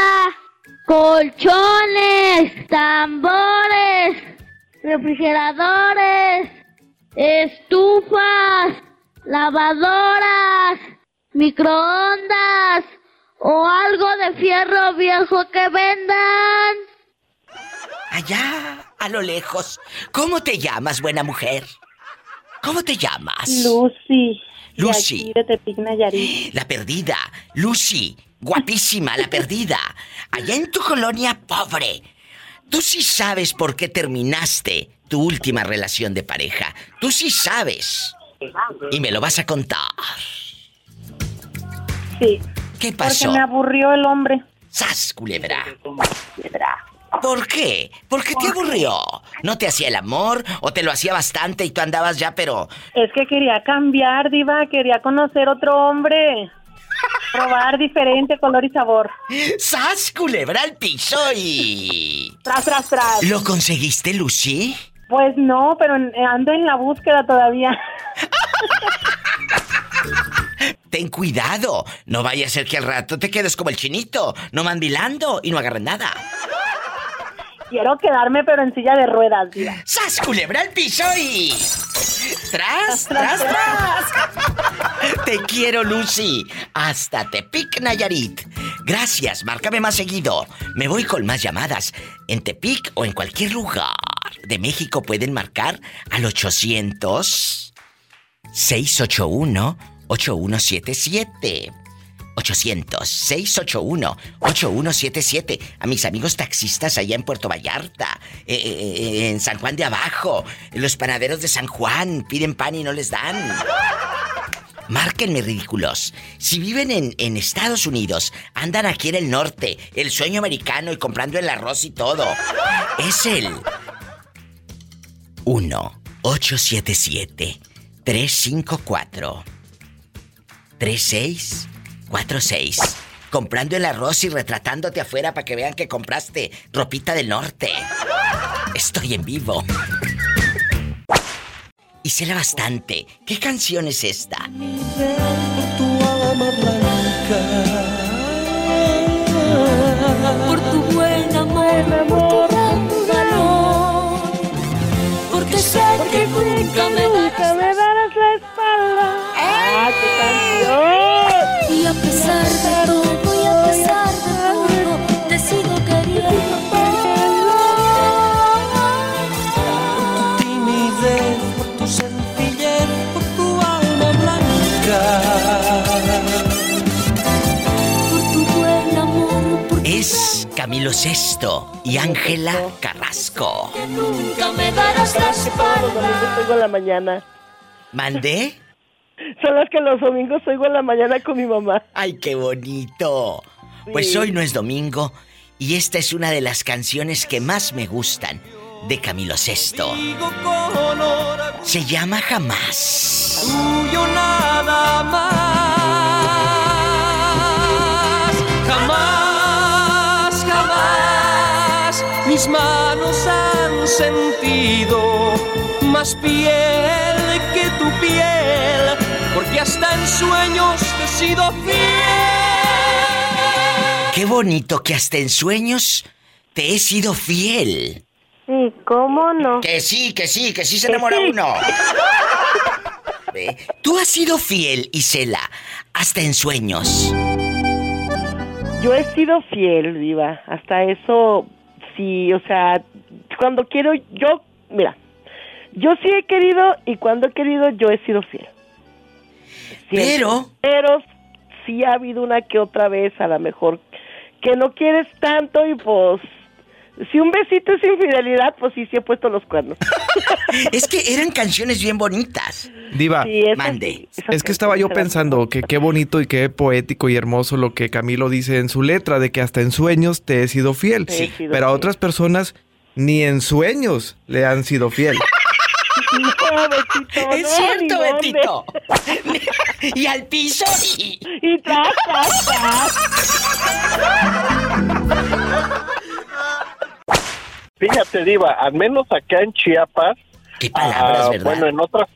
colchones, tambores, refrigeradores, estufas, lavadoras, microondas o algo de fierro viejo que vendan. Allá, a lo lejos. ¿Cómo te llamas, buena mujer? ¿Cómo te llamas? Lucy. Lucy. aquí, de Tepic, Nayarit. La perdida. Lucy. Guapísima, la perdida. Allá en tu colonia pobre. Tú sí sabes por qué terminaste tu última relación de pareja. Tú sí sabes. Y me lo vas a contar. Sí. ¿Qué pasó? Porque me aburrió el hombre. ¡Sas, culebra! ¿Por qué? ¿Por qué te aburrió? ¿No te hacía el amor o te lo hacía bastante y tú andabas ya, pero... Es que quería cambiar, Diva. Quería conocer otro hombre. Probar diferente color y sabor. ¡Sas, culebra al piso y... Tras, tras, tras. ¿Lo conseguiste, Lucy? Pues no, pero ando en la búsqueda todavía. Ten cuidado, no vaya a ser que al rato te quedes como el chinito, no mandilando y no agarren nada. Quiero quedarme, pero en silla de ruedas, diva. ¡Sas, culebra al piso y... ¡Tras, tras, tras! Te quiero, Lucy. Hasta Tepic, Nayarit. Gracias, márcame más seguido. Me voy con más llamadas. En Tepic o en cualquier lugar de México pueden marcar al 800 681 8177. 800-681-8177. A mis amigos taxistas allá en Puerto Vallarta, eh, eh, eh, en San Juan de Abajo, los panaderos de San Juan piden pan y no les dan. Márquenme ridículos. Si viven en, en Estados Unidos, andan aquí en el norte, el sueño americano y comprando el arroz y todo. Es el 1-877-354. 3646. Comprando el arroz y retratándote afuera para que vean que compraste ropita del norte. Estoy en vivo. Y sé bastante. ¿Qué canción es esta? tu alma blanca, Camilo Sesto y Ángela Carrasco. que nunca me darás la espalda. en la mañana. ¿Mandé? Son las que los domingos oigo en la mañana con mi mamá. ¡Ay, qué bonito! Pues Sí. hoy no es domingo y esta es una de las canciones que más me gustan de Camilo Sesto. Se llama Jamás. tuyo nada más. Mis manos han sentido más piel que tu piel, porque hasta en sueños te he sido fiel. Qué bonito que hasta en sueños te he sido fiel. Sí, ¿cómo no? Que sí, que sí, que sí se enamora uno. Tú has sido fiel, Isela, hasta en sueños. Yo he sido fiel, Diva. Hasta eso, sí, o sea, cuando quiero, yo, mira, yo sí he querido y cuando he querido, yo he sido fiel. Siempre. Pero- Pero sí ha habido una que otra vez, a lo mejor, que no quieres tanto y pues. Si un besito es infidelidad, pues sí, sí he puesto los cuernos. Es que eran canciones bien bonitas. Diva, Mande. es que estaba yo pensando que qué bonito y qué poético y hermoso lo que Camilo dice en su letra, de que hasta en sueños te he sido fiel. He sido Pero a otras personas ni en sueños le han sido fiel. No, Betito, Es no, cierto. Betito. y al piso y... Y tras, tras, tras. Fíjate, Diva, al menos acá en Chiapas. palabras, ah. Bueno, en otras,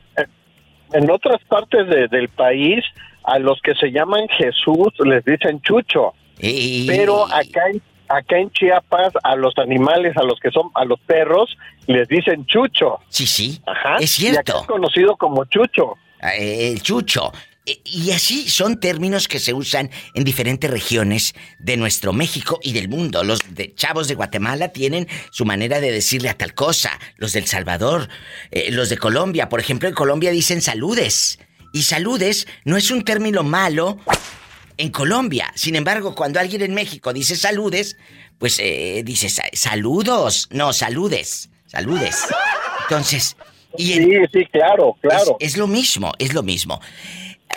en otras partes de- del país, a los que se llaman Jesús les dicen Chucho. Pero acá en, acá en Chiapas, a los animales, a los que son, a los perros, les dicen Chucho. Sí, sí. Ajá. Es Y acá cierto. es conocido como Chucho. Eh, El chucho. Y así son términos que se usan en diferentes regiones de nuestro México y del mundo. Los de chavos de Guatemala tienen su manera de decirle a tal cosa. Los del Salvador, eh, los de Colombia, por ejemplo, en Colombia dicen saludes. Y saludes no es un término malo en Colombia. Sin embargo, cuando alguien en México dice saludes, pues eh, dice sa- saludos. No, saludes. Saludes. Entonces. Y Sí, sí, claro, claro. Es, es lo mismo, es lo mismo.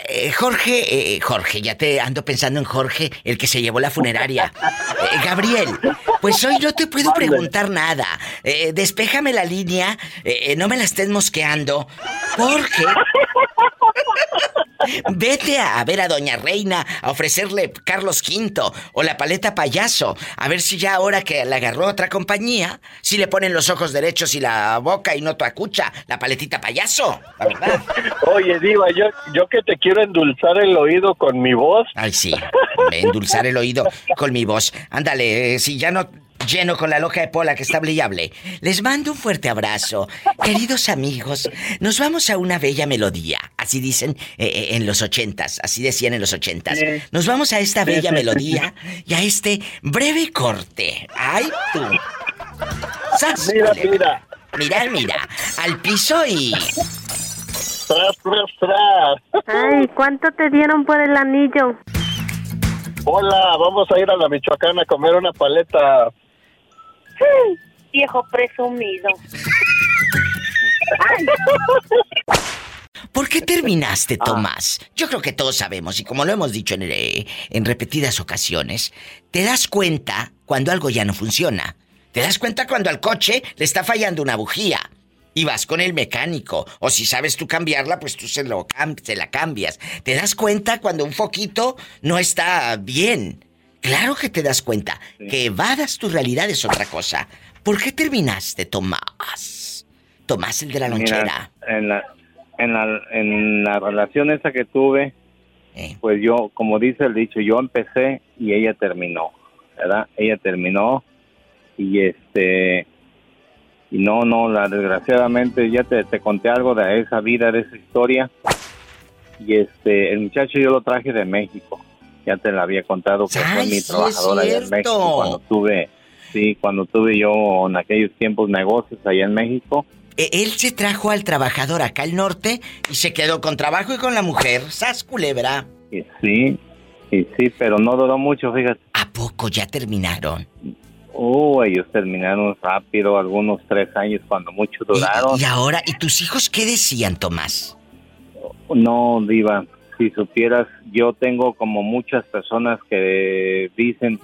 Eh, Jorge, eh, Jorge, ya te ando pensando en Jorge, el que se llevó la funeraria. Eh, Gabriel, pues hoy no te puedo preguntar nada. Eh, despéjame la línea, eh, no me la estés mosqueando, porque Vete a ver a Doña Reina a ofrecerle Carlos V o la paleta payaso. A ver si ya ahora que la agarró otra compañía, si le ponen los ojos derechos y la boca y no tu acucha, la paletita payaso, la verdad. Oye, Diva, yo, yo que te quiero endulzar el oído con mi voz. Ay, sí, endulzar el oído con mi voz. Ándale, eh, si ya no lleno con la loja de Pola que está hable. Les mando un fuerte abrazo. Queridos amigos, nos vamos a una bella melodía. Así dicen eh, eh, en los ochentas, así decían en los ochentas. Nos vamos a esta bella melodía y a este breve corte. ¡Ay, tú! Mira, mira. Mira, mira. Al piso y... Tras, tras, tras. Ay, ¿cuánto te dieron por el anillo? Hola, vamos a ir a la Michoacán a comer una paleta Viejo presumido. ¿Por qué terminaste, Tomás? Yo creo que todos sabemos, y como lo hemos dicho en, eh, en, repetidas ocasiones, te das cuenta cuando algo ya no funciona. Te das cuenta cuando al coche le está fallando una bujía. Y vas con el mecánico. O si sabes tú cambiarla, pues tú se, lo se la cambias. Te das cuenta cuando un foquito no está bien. Claro que te das cuenta. Que evadas tu realidad es otra cosa. ¿Por qué terminaste, Tomás? Tomás, el de la lonchera. en, la, en, la, en la relación esa que tuve, eh. pues yo, como dice el dicho, yo empecé y ella terminó, ¿verdad? Ella terminó y este... Y no, no, la desgraciadamente ya te, te conté algo de esa vida, de esa historia. Y este, el muchacho yo lo traje de México ya te la había contado que fue mi trabajadora allá en México cuando tuve, sí, cuando tuve yo en aquellos tiempos negocios allá en México. E, él se trajo al trabajador acá al norte y se quedó con trabajo y con la mujer. ¿Sas, culebra? sí, y sí, pero no duró mucho, fíjate. ¿A poco ya terminaron? Oh, ellos terminaron rápido, algunos tres años cuando mucho duraron. ¿Y, y ahora, ¿y tus hijos qué decían, Tomás? No, Diva, si supieras, yo tengo como muchas personas que dicen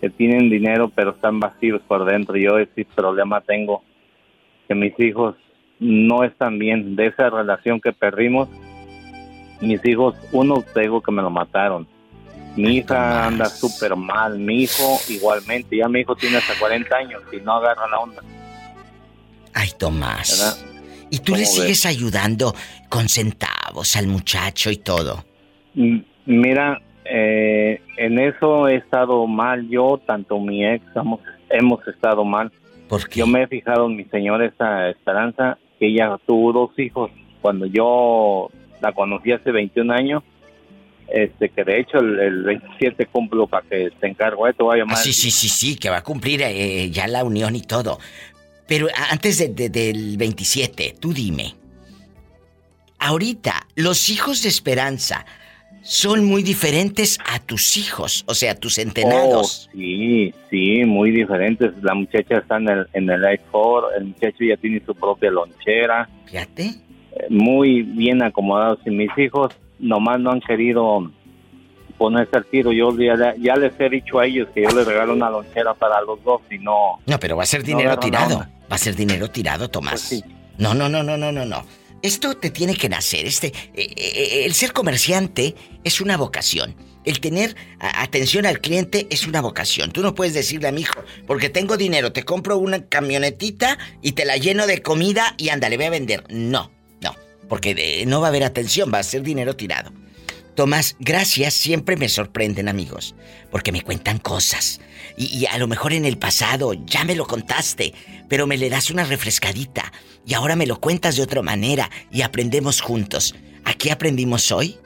que tienen dinero pero están vacíos por dentro. Yo ese problema tengo, que mis hijos no están bien de esa relación que perdimos. Mis hijos, uno tengo que me lo mataron. Mi hija anda súper mal, mi hijo igualmente, ya mi hijo tiene hasta 40 años y no agarra la onda. Ay, Tomás. Y tú le sigues ayudando con centavos al muchacho y todo. Mm, mira, eh, en eso he estado mal yo, tanto mi ex, hemos, hemos estado mal. Porque Yo me he fijado en mi señora esta Esperanza, que ella tuvo dos hijos. Cuando yo la conocí hace 21 años, este que de hecho el, 27 cumplo para que te encargo, va a llamar. sí, sí, sí, sí, que va a cumplir eh, ya la unión y todo. Pero antes del 27, tú dime. Ahorita, los hijos de Esperanza son muy diferentes a tus hijos, o sea, tus entrenados. Oh, sí, sí, muy diferentes. La muchacha está en el, en el el muchacho ya tiene su propia lonchera. Fíjate. Eh, muy bien acomodados. Y mis hijos nomás no han querido ponerse al tiro. Yo ya, les he dicho a ellos que yo les regalo una lonchera para los dos y no... No, pero va a ser dinero tirado. Va a ser dinero tirado, Tomás. Pues no, no, no, no, no, no, no. Esto te tiene que nacer. Este, eh, eh, eh, el ser comerciante es una vocación. El tener atención al cliente es una vocación. Tú no puedes decirle a mi hijo, porque tengo dinero, te compro una camionetita y te la lleno de comida y ándale, voy a vender. No, porque no va a haber atención, va a ser dinero tirado. Tomás, gracias, siempre me sorprenden amigos, porque me cuentan cosas. Y, a lo mejor en el pasado ya me lo contaste, pero me le das una refrescadita y ahora me lo cuentas de otra manera y aprendemos juntos. ¿Aquí aprendimos hoy?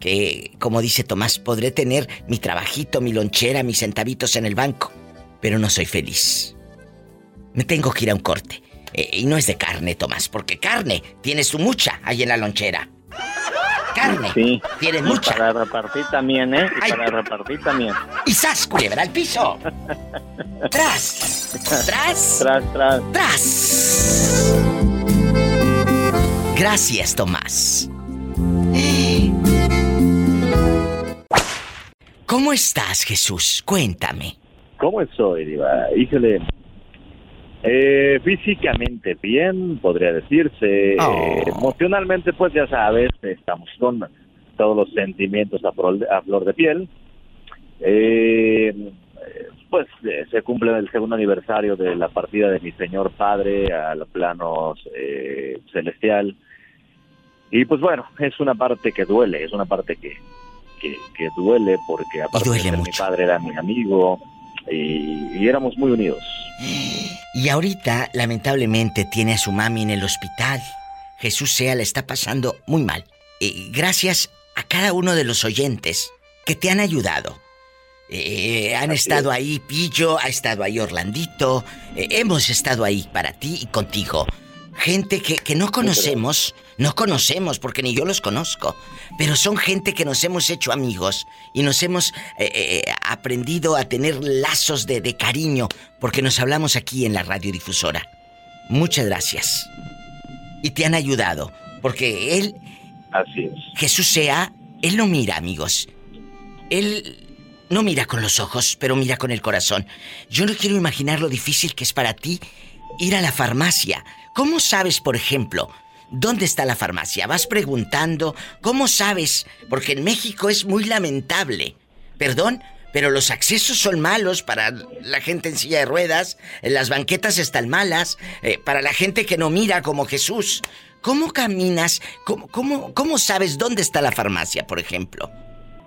Que, como dice Tomás, podré tener mi trabajito, mi lonchera, mis centavitos en el banco, pero no soy feliz. Me tengo que ir a un corte. Eh, y no es de carne, Tomás, porque carne tienes tú mucha ahí en la lonchera. Carne. Sí. Tienes y mucha. Para repartir también, ¿eh? Y para repartir también. Y sas, culebra al piso. tras. Tras. Tras, tras. Tras. Gracias, Tomás. ¿Cómo estás, Jesús? Cuéntame. ¿Cómo estoy, Diva? Híjole, eh, físicamente bien, podría decirse. Oh. Emocionalmente, pues ya sabes, estamos con todos los sentimientos a flor, a flor de piel. Eh, pues eh, se cumple el segundo aniversario de la partida de mi señor padre al plano eh, celestial. Y pues bueno, es una parte que duele, es una parte que, que, que duele porque aparte de mi padre era mi amigo y, y éramos muy unidos. Y ahorita, lamentablemente, tiene a su mami en el hospital. Jesús sea, le está pasando muy mal. Y gracias a cada uno de los oyentes que te han ayudado. Eh, han estado ahí, Pillo, ha estado ahí Orlandito, eh, hemos estado ahí para ti y contigo. Gente que, que no conocemos, no conocemos porque ni yo los conozco, pero son gente que nos hemos hecho amigos y nos hemos eh, eh, aprendido a tener lazos de, de cariño porque nos hablamos aquí en la radiodifusora. Muchas gracias. Y te han ayudado, porque él, Así es. Jesús sea, él no mira, amigos. Él no mira con los ojos, pero mira con el corazón. Yo no quiero imaginar lo difícil que es para ti ir a la farmacia. ¿Cómo sabes, por ejemplo, dónde está la farmacia? Vas preguntando, ¿cómo sabes? Porque en México es muy lamentable. Perdón, pero los accesos son malos para la gente en silla de ruedas, las banquetas están malas, eh, para la gente que no mira como Jesús. ¿Cómo caminas? ¿Cómo, cómo, cómo sabes dónde está la farmacia, por ejemplo?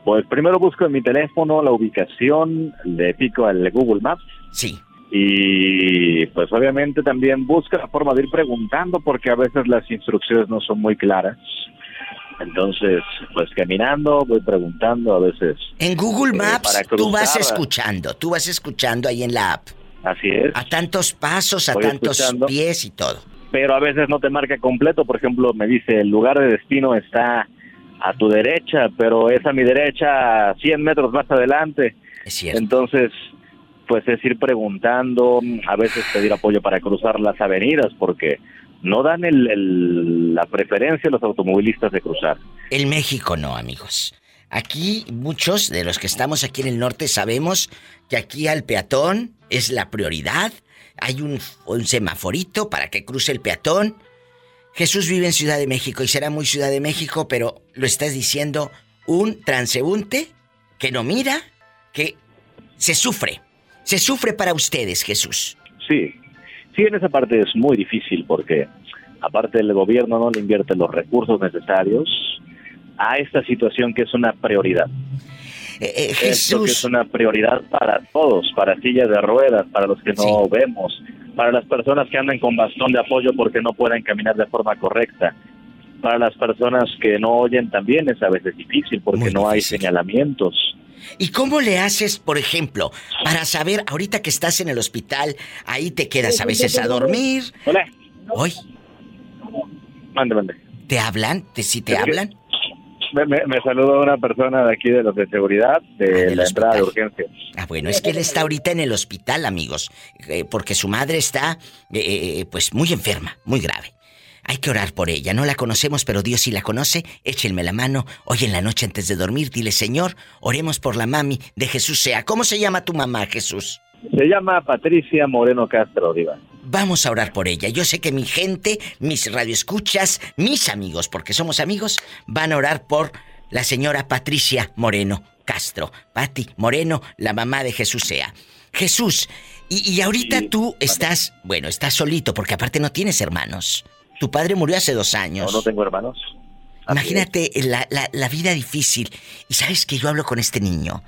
Pues primero busco en mi teléfono la ubicación, le pico al Google Maps. Sí. Y pues obviamente también busca la forma de ir preguntando porque a veces las instrucciones no son muy claras. Entonces, pues caminando, voy preguntando a veces. En Google eh, Maps para tú vas escuchando, tú vas escuchando ahí en la app. Así es. A tantos pasos, a Voy tantos escuchando. pies y todo. Pero a veces no te marca completo. Por ejemplo, me dice el lugar de destino está a tu derecha, pero es a mi derecha 100 metros más adelante. Es cierto. Entonces, pues es ir preguntando, a veces pedir apoyo para cruzar las avenidas, porque no dan el- la preferencia a los automovilistas de cruzar. En México no, amigos. Aquí muchos de los que estamos aquí en el norte sabemos que aquí al peatón es la prioridad. Hay un, un semaforito para que cruce el peatón. Jesús vive en Ciudad de México y será muy Ciudad de México, pero lo estás diciendo un transeúnte que no mira, que se sufre. Se sufre para ustedes, Jesús. Sí, sí, en esa parte es muy difícil porque aparte el gobierno no le invierte los recursos necesarios a esta situación que es una prioridad. Eh, Esto que es una prioridad para todos, para sillas de ruedas, para los que no vemos, para las personas que andan con bastón de apoyo porque no pueden caminar de forma correcta, para las personas que no oyen también es a veces difícil porque no hay señalamientos. ¿Y cómo le haces, por ejemplo, para saber, ahorita que estás en el hospital, ahí te quedas a veces a dormir? Hola. Hoy. Mande, mande. ¿Te hablan? ¿Te, ¿Sí te hablan? Me, me, me saludó una persona de aquí de los de seguridad de la entrada de urgencia. Ah, bueno, es que él está ahorita en el hospital, amigos, eh, porque su madre está, eh, eh, pues, muy enferma, muy grave. Hay que orar por ella. No la conocemos, pero Dios sí la conoce. Échenme la mano. Hoy en la noche antes de dormir, dile, Señor, oremos por la mami de Jesús sea. ¿Cómo se llama tu mamá, Jesús? Se llama Patricia Moreno Castro, Diva. Vamos a orar por ella. Yo sé que mi gente, mis radioescuchas, mis amigos, porque somos amigos, van a orar por la señora Patricia Moreno Castro. Pati Moreno, la mamá de Jesús sea. Jesús, y, y ahorita tú estás, bueno, estás solito, porque aparte no tienes hermanos. Tu padre murió hace dos años. No, no tengo hermanos. Imagínate la, la- la vida difícil. Y sabes que yo hablo con este niño.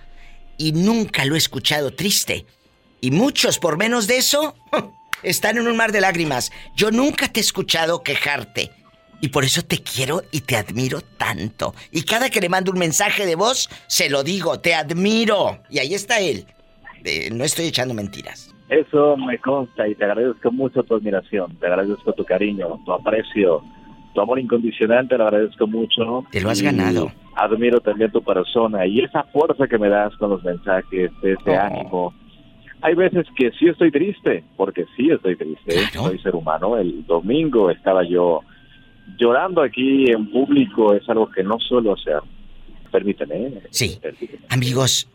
Y nunca lo he escuchado triste. Y muchos, por menos de eso, están en un mar de lágrimas. Yo nunca te he escuchado quejarte. Y por eso te quiero y te admiro tanto. Y cada que le mando un mensaje de voz, se lo digo, te admiro. Y ahí está él. Eh, no estoy echando mentiras. Eso me consta y te agradezco mucho tu admiración, te agradezco tu cariño, tu aprecio, tu amor incondicional, te lo agradezco mucho. Te lo has ganado. Admiro también tu persona y esa fuerza que me das con los mensajes, ese Oh. ánimo. Hay veces que sí estoy triste, porque sí estoy triste, soy ser humano. El domingo estaba yo llorando aquí en público, es algo que no suelo hacer. permíteme. ¿eh? Sí. Amigos,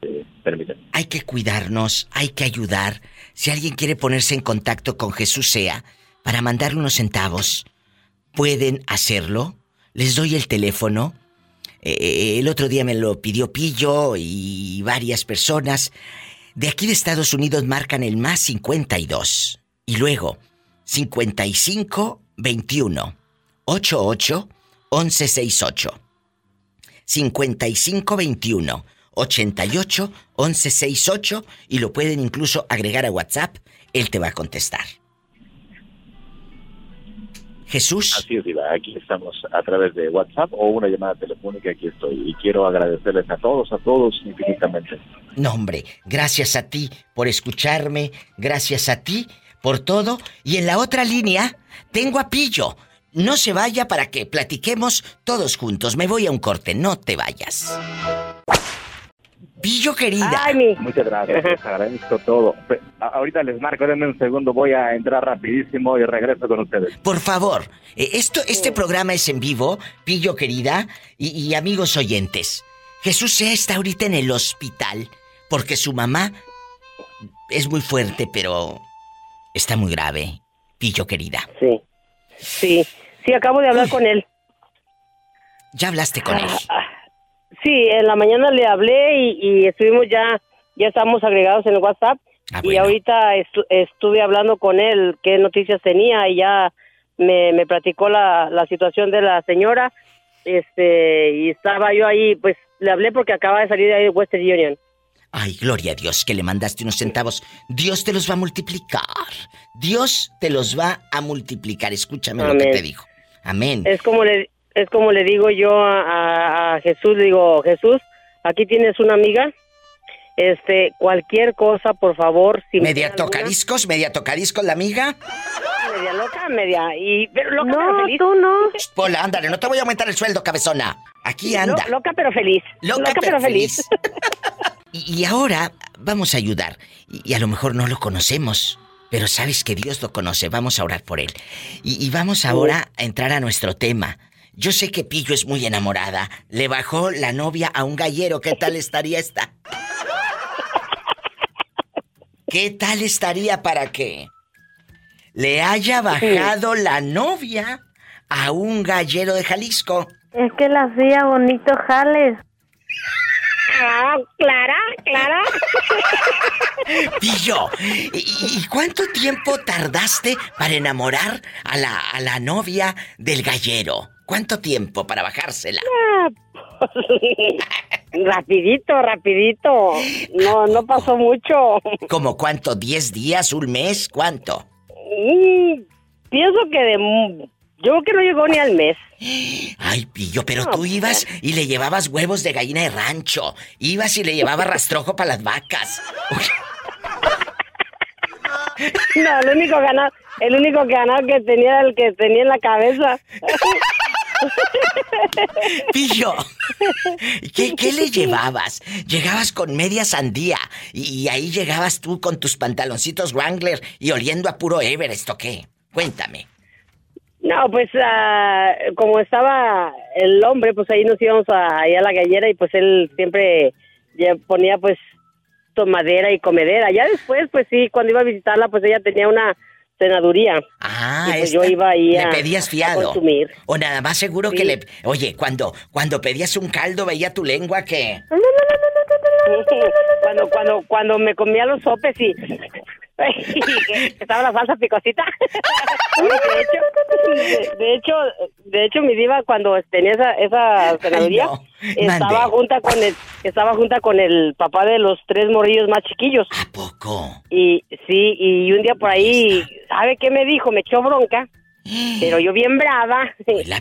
permíteme. hay que cuidarnos, hay que ayudar. Si alguien quiere ponerse en contacto con Jesús Sea para mandarle unos centavos, pueden hacerlo. Les doy el teléfono. Eh, el otro día me lo pidió Pillo y varias personas. De aquí de Estados Unidos marcan el más 52. Y luego, 55 21 88 1168. 55 21 88 1168 y lo pueden incluso agregar a WhatsApp. Él te va a contestar. Jesús. Así es, Diva. Aquí estamos a través de WhatsApp o una llamada telefónica. Aquí estoy. Y quiero agradecerles a todos, a todos infinitamente. No, hombre, gracias a ti por escucharme, gracias a ti por todo. Y en la otra línea tengo a Pillo. No se vaya para que platiquemos todos juntos. Me voy a un corte, no te vayas. Pillo querida. Muchas gracias, les agradezco todo. Ahorita les marco, denme un segundo, voy a entrar rapidísimo y regreso con ustedes. Por favor, eh, esto, este programa es en vivo, Pillo querida y, y amigos oyentes. Jesús Sea está ahorita en el hospital porque su mamá es muy fuerte, pero está muy grave. Pillo querida. Sí. Sí. Sí, acabo de hablar con él. ¿Ya hablaste con él? Sí, en la mañana le hablé y, y estuvimos ya, ya estamos agregados en el WhatsApp. Y ahorita estu- estuve hablando con él, qué noticias tenía y ya me, me platicó la, la situación de la señora. Este, y estaba yo ahí, pues le hablé porque acaba de salir de ahí de Western Union. Ay, gloria a Dios que le mandaste unos centavos. Dios te los va a multiplicar. Dios te los va a multiplicar. Escúchame lo que te digo. Amén. Es como le, es como le digo yo a, a- a Jesús, le digo, Jesús, aquí tienes una amiga, este, cualquier cosa, por favor, si me Media alguna- tocadiscos, media tocadiscos la amiga. media loca, media, y, pero loca No, pero feliz. tú no. Pola, ándale, no te voy a aumentar el sueldo, cabezona. Aquí anda. Lo- loca pero feliz. Loca, Loca, pero feliz. Y, y ahora vamos a ayudar. Y, y a lo mejor no lo conocemos, pero sabes que Dios lo conoce. Vamos a orar por él. Y, y vamos ahora a entrar a nuestro tema. Yo sé que Pillo es muy enamorada. Le bajó la novia a un gallero. ¿Qué tal estaría esta? ¿Qué tal estaría para que le haya bajado la novia a un gallero de Jalisco? Es que la hacía bonito jales. Ah, Clara, Clara. Pillo, ¿y, y cuánto tiempo tardaste para enamorar a la, a la novia del gallero? ¿Cuánto tiempo para bajársela? rapidito, rapidito. No, no pasó mucho. ¿Cómo cuánto? ¿Diez días? ¿Un mes? ¿Cuánto? Mm, pienso que de... Yo creo que no llegó ni al mes. Ay, Pillo, pero No, tú ibas y le llevabas huevos de gallina de rancho. Ibas y le llevabas rastrojo para las vacas. No, el único ganado, el único ganado que tenía era el que tenía en la cabeza. Pillo, ¿qué, qué le llevabas? Llegabas con media sandía y, ahí llegabas tú con tus pantaloncitos Wrangler y oliendo a puro Everest, ¿o qué? Cuéntame. No, pues ah, como estaba el hombre, pues ahí nos íbamos a, ahí a la gallera y pues él siempre ponía pues tomadera y comedera. Ya después, pues sí, cuando iba a visitarla, pues ella tenía una senaduría. Ah, y pues esta- yo iba ahí le pedías a fiado. consumir. O nada más seguro que le... Oye, cuando, cuando pedías un caldo veía tu lengua que... cuando cuando cuando me comía los sopes y, estaba la salsa picosita de hecho de hecho de hecho mi diva cuando tenía esa esa senaduría no. estaba junta con el estaba junta con el papá de los tres morrillos más chiquillos. A poco y sí y un día por ahí sabe qué me dijo me echó bronca pero yo bien brava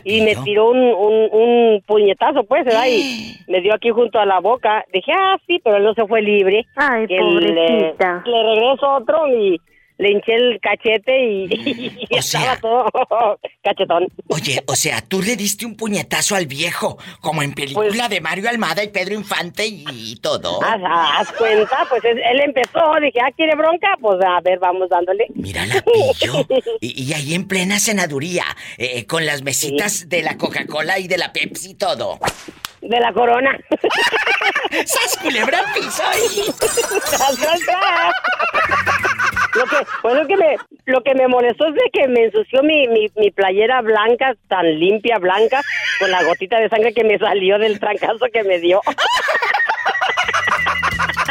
y me tiró un, un, un puñetazo pues ¿verdad? y me dio aquí junto a la boca. Dije ah sí pero él no se fue libre. Ay, Que pobrecita. le, le regreso otro y le hinché el cachete y, y estaba todo cachetón Oye, o sea, tú le diste un puñetazo al viejo, como en película de Mario Almada y Pedro Infante y, y todo. Haz, haz cuenta, pues él, él empezó, dije, ah, ¿quiere bronca? Pues a ver, vamos dándole. Mira la pillo. Y, y ahí en plena senaduría, eh, con las mesitas de la Coca-Cola y de la Pepsi y todo. De la corona. ¡Sas culebra piso! lo que, pues lo que me, lo que me molestó es de que me ensució mi, mi, mi playera blanca, tan limpia, blanca, con la gotita de sangre que me salió del trancazo que me dio.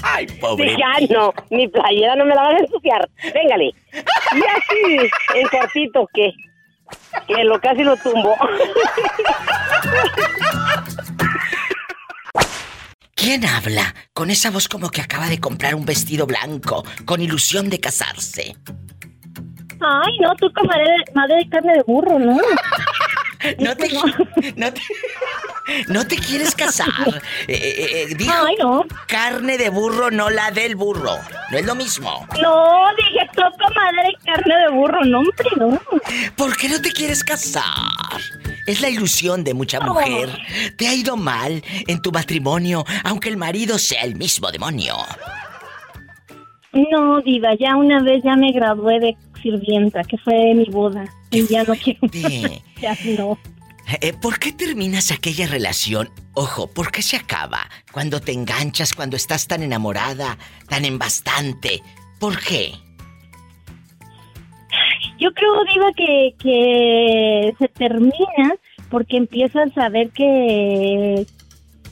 Ay, pobre. Dije, "Ay, no, mi playera no me la van a ensuciar. Véngale. Y así, en cortito, que, que lo casi lo tumbo. ¿Quién habla con esa voz como que acaba de comprar un vestido blanco con ilusión de casarse? Ay, no, tú como madre, de carne de burro, ¿no? No te, no te, no te quieres casar. Eh, eh, eh, dijo, Ay, no. Carne de burro, no la del burro. No es lo mismo. No, dije toco madre de carne de burro, no, hombre, no. ¿Por qué no te quieres casar? Es la ilusión de mucha mujer. Te ha ido mal en tu matrimonio, aunque el marido sea el mismo demonio. No, diva, ya una vez ya me gradué de sirvienta, que fue mi boda. Y ya no quiero. ya no. Eh, ¿Por qué terminas aquella relación? Ojo, ¿por qué se acaba? Cuando te enganchas, cuando estás tan enamorada, tan en bastante. ¿Por qué? Yo creo, Diva, que, que se termina porque empiezas a ver que,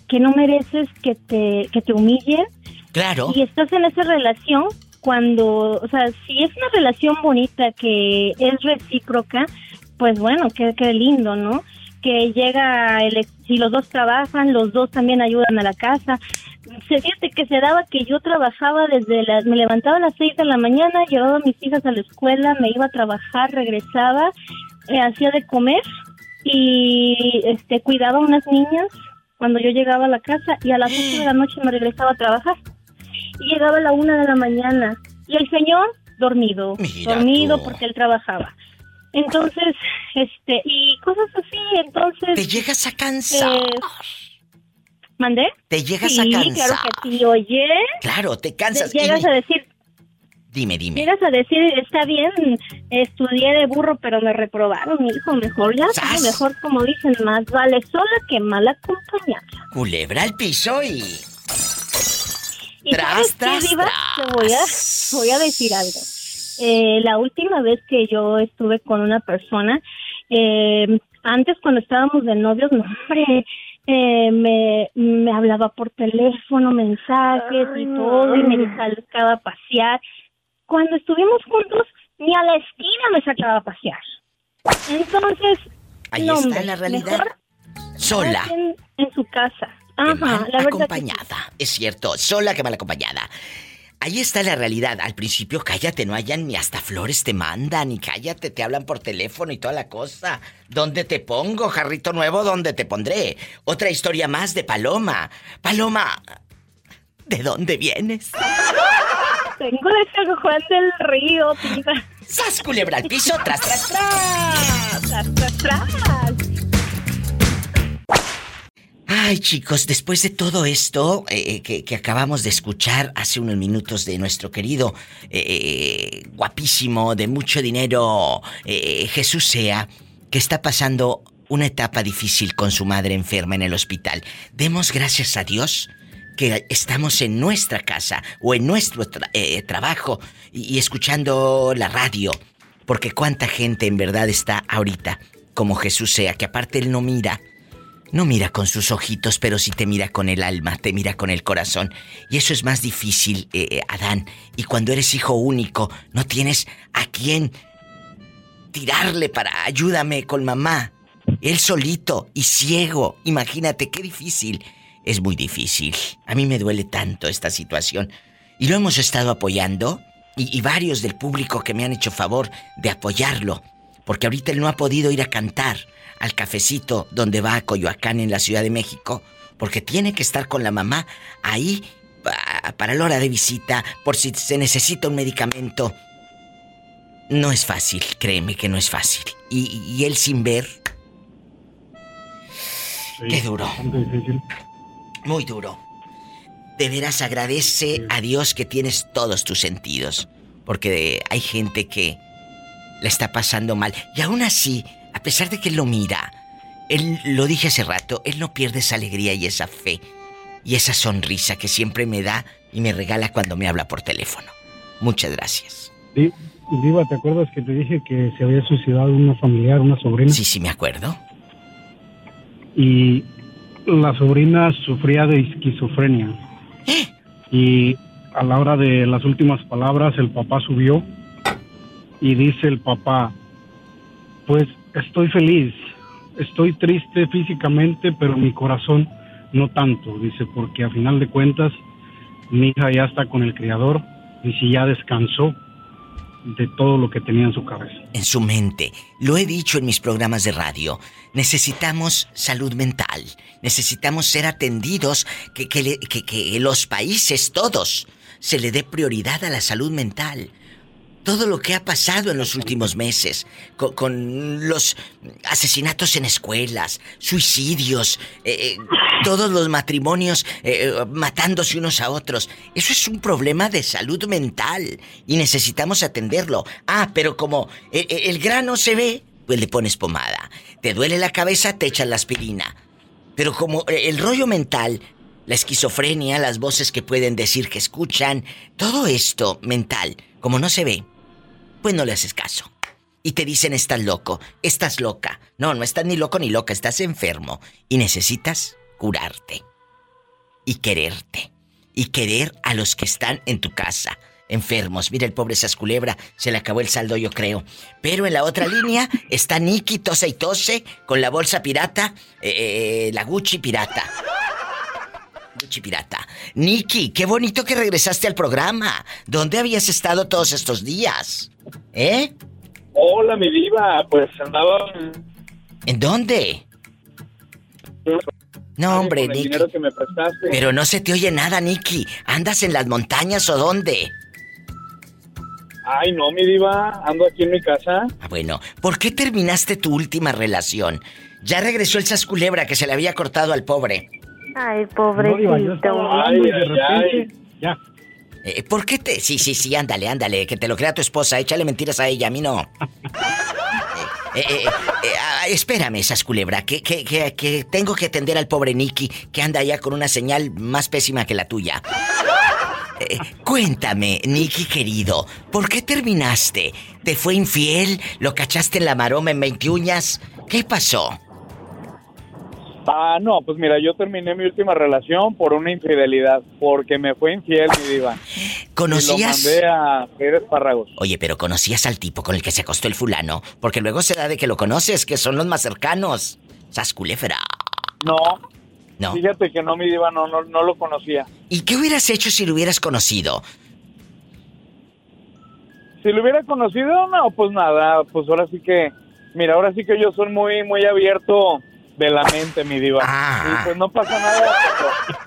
que no mereces que te, que te humillen. Claro. Y estás en esa relación cuando, o sea, si es una relación bonita que es recíproca, pues bueno, qué, qué lindo, ¿no? Que llega, el, si los dos trabajan, los dos también ayudan a la casa. Se fíjate que se daba que yo trabajaba desde las, me levantaba a las seis de la mañana, llevaba a mis hijas a la escuela, me iba a trabajar, regresaba, eh, hacía de comer y este cuidaba a unas niñas cuando yo llegaba a la casa y a las ocho de la noche me regresaba a trabajar y llegaba a la una de la mañana y el señor dormido, Mira dormido tú. porque él trabajaba. Entonces, este, y cosas así, entonces... Te llegas a cansar. ¿Mandé? Te llegas sí, a cansar. claro que sí, oye. Claro, te cansas. Llegas Y- a decir, Dime, dime. llegas a decir, está bien, estudié de burro, pero me reprobaron, hijo, mejor ya, ¡Sas! mejor como dicen, más vale sola que mal acompañada. Culebra al piso y. ¿Y Tras, sabes qué, tras, Diva? Te voy a, voy a decir algo. Eh, la última vez que yo estuve con una persona, eh, antes cuando estábamos de novios, no, hombre, eh, me, me hablaba por teléfono, mensajes y todo, y me sacaba a pasear. Cuando estuvimos juntos, ni a la esquina me sacaba a pasear. Entonces, Ahí no, está la realidad. mejor Sola. en, en su casa. Ajá, mal la verdad que acompañada. Es cierto, sola que mal acompañada. Ahí está la realidad. Al principio, cállate, no hayan ni hasta flores te mandan, y cállate, te hablan por teléfono y toda la cosa. ¿Dónde te pongo, jarrito nuevo? ¿Dónde te pondré? Otra historia más de Paloma. Paloma, ¿de dónde vienes? Tengo de San Juan del Río, diva. ¡Sas, culebra al piso! ¡Tras, tras, tras! ¡Tras, tras, tras! Ay, chicos, después de todo esto eh, que, que acabamos de escuchar hace unos minutos de nuestro querido, eh, guapísimo, de mucho dinero, eh, Jesús Sea, que está pasando una etapa difícil con su madre enferma en el hospital. Demos gracias a Dios que estamos en nuestra casa o en nuestro tra- eh, trabajo y, y escuchando la radio. Porque cuánta gente en verdad está ahorita como Jesús Sea, que aparte él no mira. No mira con sus ojitos, pero sí te mira con el alma, te mira con el corazón. Y eso es más difícil, eh, eh, Adán. Y cuando eres hijo único, no tienes a quién tirarle para ayúdame con mamá. Él solito y ciego. Imagínate qué difícil. Es muy difícil. A mí me duele tanto esta situación. Y lo hemos estado apoyando. Y, y varios del público que me han hecho favor de apoyarlo. Porque ahorita él no ha podido ir a cantar al cafecito donde va a Coyoacán en la Ciudad de México. Porque tiene que estar con la mamá ahí pa- para la hora de visita. Por si se necesita un medicamento. No es fácil, créeme que no es fácil. Y, y él sin ver. Qué duro. Muy duro. De veras agradece a Dios que tienes todos tus sentidos. Porque hay gente que la está pasando mal. Y aún así, a pesar de que él lo mira, él, lo dije hace rato, él no pierde esa alegría y esa fe y esa sonrisa que siempre me da y me regala cuando me habla por teléfono. Muchas gracias. Diva, ¿te acuerdas que te dije que se había suicidado una familiar, una sobrina? Sí, sí, me acuerdo. Y la sobrina sufría de esquizofrenia. ¿Eh? Y a la hora de las últimas palabras, el papá subió y dice el papá, pues estoy feliz, estoy triste físicamente, pero mi corazón no tanto, dice, porque a final de cuentas mi hija ya está con el criador y si ya descansó de todo lo que tenía en su cabeza. En su mente. Lo he dicho en mis programas de radio. Necesitamos salud mental. Necesitamos ser atendidos, que, que, que, que los países todos se le dé prioridad a la salud mental todo lo que ha pasado en los últimos meses, con, los asesinatos en escuelas, suicidios, eh, eh, todos los matrimonios eh, matándose unos a otros. Eso es un problema de salud mental y necesitamos atenderlo. Ah, pero como el, grano se ve, pues le pones pomada. Te duele la cabeza, te echan la aspirina. Pero como el rollo mental la esquizofrenia, las voces que pueden decir que escuchan, todo esto mental, como no se ve, pues no le haces caso. Y te dicen estás loco, estás loca. No, no estás ni loco ni loca, estás enfermo. Y necesitas curarte. Y quererte. Y querer a los que están en tu casa. Enfermos. Mira el pobre Sasculebra, se le acabó el saldo yo creo. Pero en la otra línea está Nicky tose y tose con la bolsa pirata, eh, eh, la Gucci pirata. Gucci pirata. Nicky, qué bonito que regresaste al programa. ¿Dónde habías estado todos estos días? ¿Eh? Hola, mi diva. Pues andaba. ¿En dónde? No, hombre, Nicky. Pero no se te oye nada, Nicky. ¿Andas en las montañas o dónde? Ay, no, mi diva. Ando aquí en mi casa. Ah, bueno. ¿Por qué terminaste tu última relación? Ya regresó el sasculebra que se le había cortado al pobre. Ay, pobrecito. ay, ay, Ya. Eh, ¿Por qué te.? Sí, sí, sí, ándale, ándale, que te lo crea tu esposa. Échale mentiras a ella, a mí no. Eh, eh, ah, espérame, esas culebra, que, que, que, tengo que atender al pobre Nicky, que anda ya con una señal más pésima que la tuya. cuéntame, Nicky querido, ¿por qué terminaste? ¿Te fue infiel? ¿Lo cachaste en la maroma en 20 uñas? ¿Qué pasó? Ah, no, pues mira, yo terminé mi última relación por una infidelidad, porque me fue infiel, mi diva. ¿Conocías? Y lo mandé a. Oye, pero ¿conocías al tipo con el que se acostó el fulano? Porque luego se da de que lo conoces, que son los más cercanos. Sasculefera. No. No. Fíjate que no, mi diva, no, no, no lo conocía. ¿Y qué hubieras hecho si lo hubieras conocido? Si lo hubiera conocido, no, pues nada, pues ahora sí que, mira, ahora sí que yo soy muy, muy abierto de la mente, mi diva. Ah. Y pues no pasa nada.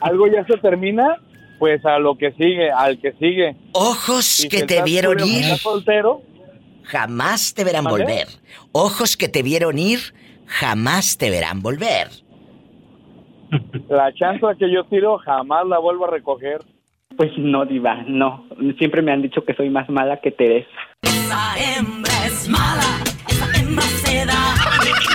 algo ya se termina, pues a lo que sigue, al que sigue. Ojos que te vieron ir. soltero. Jamás te verán volver. Ojos que te vieron ir, jamás te verán volver. La chancla que yo tiro jamás la vuelvo a recoger. Pues no, diva, no. Siempre me han dicho que soy más mala que Teresa. Esa hembra es mala, esa hembra se da.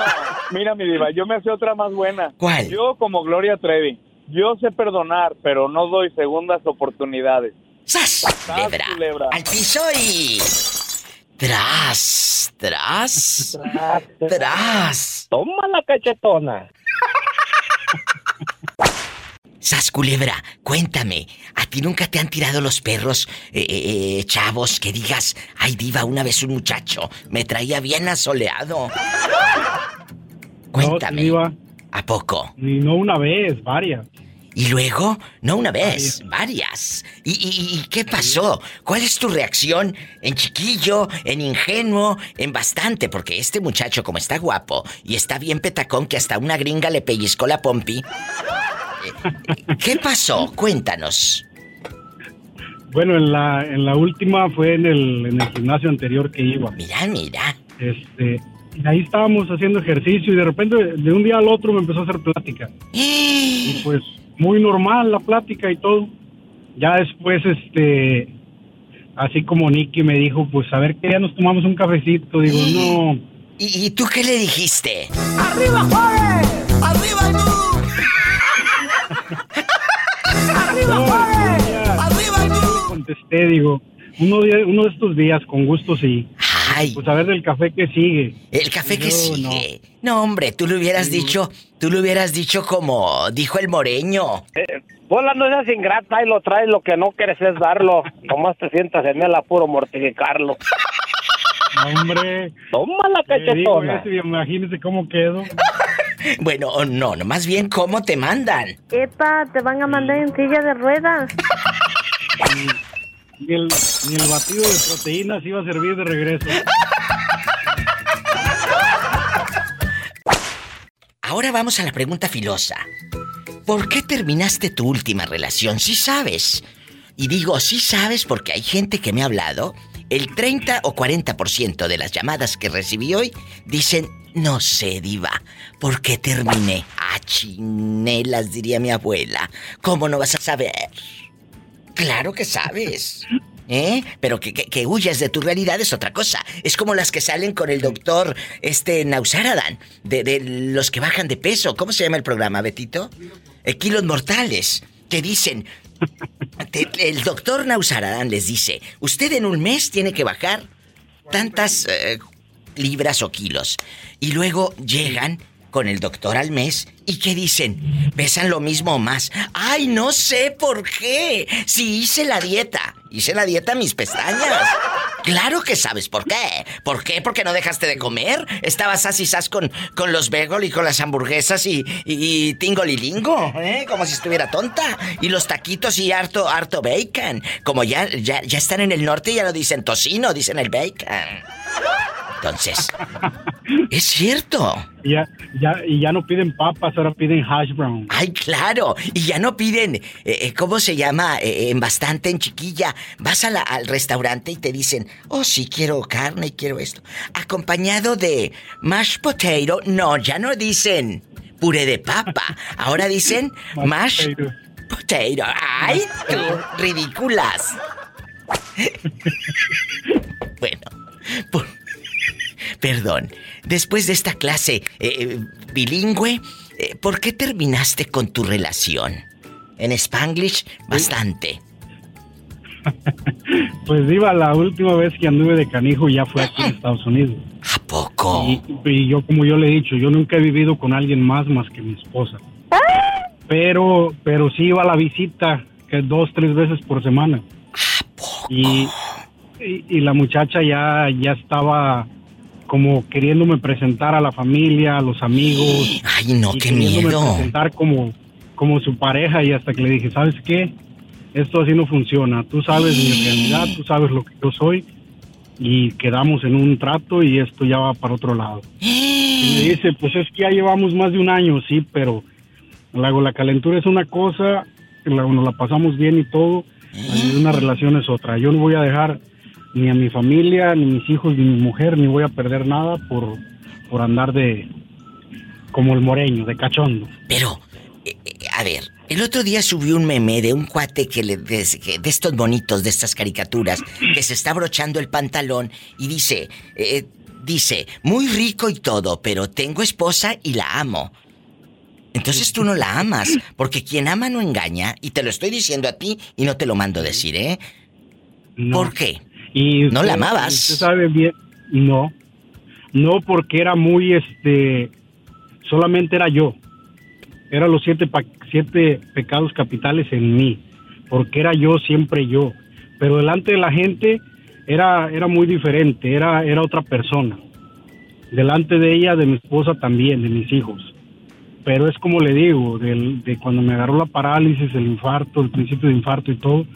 Mira mi diva, yo me hace otra más buena. ¿Cuál? Yo como Gloria Trevi, yo sé perdonar, pero no doy segundas oportunidades. ¡Sas! Culebra. Al piso y... Tras, tras, tras. Toma la cachetona. Sas Culebra, cuéntame, ¿a ti nunca te han tirado los perros, eh, eh, eh, chavos, que digas, ay diva, una vez un muchacho me traía bien asoleado? Cuéntame. ¿A poco? Ni no una vez, varias. ¿Y luego? No una vez, varias. ¿Y, y, qué pasó? ¿Cuál es tu reacción? ¿En chiquillo? ¿En ingenuo? ¿En bastante? Porque este muchacho, como está guapo y está bien petacón, que hasta una gringa le pellizcó la pompi. ¿Qué pasó? Cuéntanos. Bueno, en la, en la última fue en el, en el gimnasio anterior que iba. Mira, mira. Este, ahí estábamos haciendo ejercicio y de repente de un día al otro me empezó a hacer plática. y pues muy normal la plática y todo. Ya después, este, así como Nicky me dijo, pues a ver que ya nos tomamos un cafecito. Digo, no, ¿Y, tú qué le dijiste? ¡Arriba, Juárez! ¡Arriba tú! ¡Arriba, Juárez! ¡Arriba tú! Contesté, digo, uno de, uno de estos días, con gusto sí. Ay. Pues a ver del café que sigue. El café que sigue. No. hombre, tú le hubieras dicho, tú le hubieras dicho como dijo el moreño. Eh, Bola, no seas ingrata y lo traes, lo que no quieres es darlo. Nomás te sientas en el apuro mortificarlo. Hombre. Toma la cachetona. Imagínese cómo quedo. bueno, no, no, más bien cómo te mandan. Epa, te van a mandar en silla de ruedas. Ni el, batido de proteínas iba a servir de regreso. Ahora vamos a la pregunta filosa. ¿Por qué terminaste tu última relación? Si sabes. Y digo, si sabes porque hay gente que me ha hablado. El 30 o 40% de las llamadas que recibí hoy dicen, no sé, diva, ¿por qué terminé? Ah, chinelas, diría mi abuela. ¿Cómo no vas a saber? Claro que sabes. ¿Eh? Pero que, que, huyas de tu realidad es otra cosa. Es como las que salen con el doctor este Nausaradan, de, de los que bajan de peso. ¿Cómo se llama el programa, Betito? Eh, kilos mortales. Que dicen, el doctor Nausaradan les dice, usted en un mes tiene que bajar tantas eh, libras o kilos. Y luego llegan con el doctor al mes y que dicen, pesan lo mismo o más. Ay, no sé por qué. Si hice la dieta, hice la dieta mis pestañas. Claro que sabes por qué. ¿Por qué? Porque no dejaste de comer. Estabas así con, con los bagel y con las hamburguesas y, y, tingolilingo, ¿eh? Como si estuviera tonta. Y los taquitos y harto, harto bacon. Como ya, ya, ya están en el norte y ya no dicen tocino, dicen el bacon. Entonces, es cierto. Ya, ya, y ya no piden papas, ahora piden hash brown. Ay, claro. Y ya no piden, eh, eh, ¿cómo se llama? Eh, en bastante, en chiquilla. Vas a al restaurante y te dicen, oh, sí, quiero carne y quiero esto. Acompañado de mashed potato. No, ya no dicen puré de papa. Ahora dicen mashed potato. Ay, tú, ridículas. bueno, por... Perdón, después de esta clase eh, bilingüe, eh, ¿por qué terminaste con tu relación? En Spanglish, bastante. Pues iba la última vez que anduve de canijo ya fue aquí en Estados Unidos. ¿A poco? Y, yo, como yo le he dicho, yo nunca he vivido con alguien más más que mi esposa. Pero, pero sí iba a la visita, que dos, tres veces por semana. ¿A poco? Y, y, la muchacha ya, ya estaba como queriéndome presentar a la familia, a los amigos. Ay, no, qué miedo. presentar como, como su pareja y hasta que le dije, ¿sabes qué? Esto así no funciona. Tú sabes mi realidad, tú sabes lo que yo soy y quedamos en un trato y esto ya va para otro lado. Y me dice, pues es que ya llevamos más de un año, sí, pero luego la calentura es una cosa, luego nos la pasamos bien y todo, una relación es otra. Yo no voy a dejar ni a mi familia, ni mis hijos, ni mi mujer, ni voy a perder nada por, por andar de como el moreño, de cachondo. Pero, eh, eh, a ver, el otro día subió un meme de un cuate que le, de, estos bonitos, de estas caricaturas, que se está brochando el pantalón y dice, eh, dice, muy rico y todo, pero tengo esposa y la amo. Entonces tú no la amas, porque quien ama no engaña, y te lo estoy diciendo a ti y no te lo mando decir, ¿eh? ¿Por qué? ¿No la amabas? sabe bien, no. No porque era muy, este, solamente era yo. Eran los siete, siete pecados capitales en mí. Porque era yo, siempre yo. Pero delante de la gente era, era muy diferente, era, era otra persona. Delante de ella, de mi esposa también, de mis hijos. Pero es como le digo, de, de cuando me agarró la parálisis, el infarto, el principio de infarto y todo,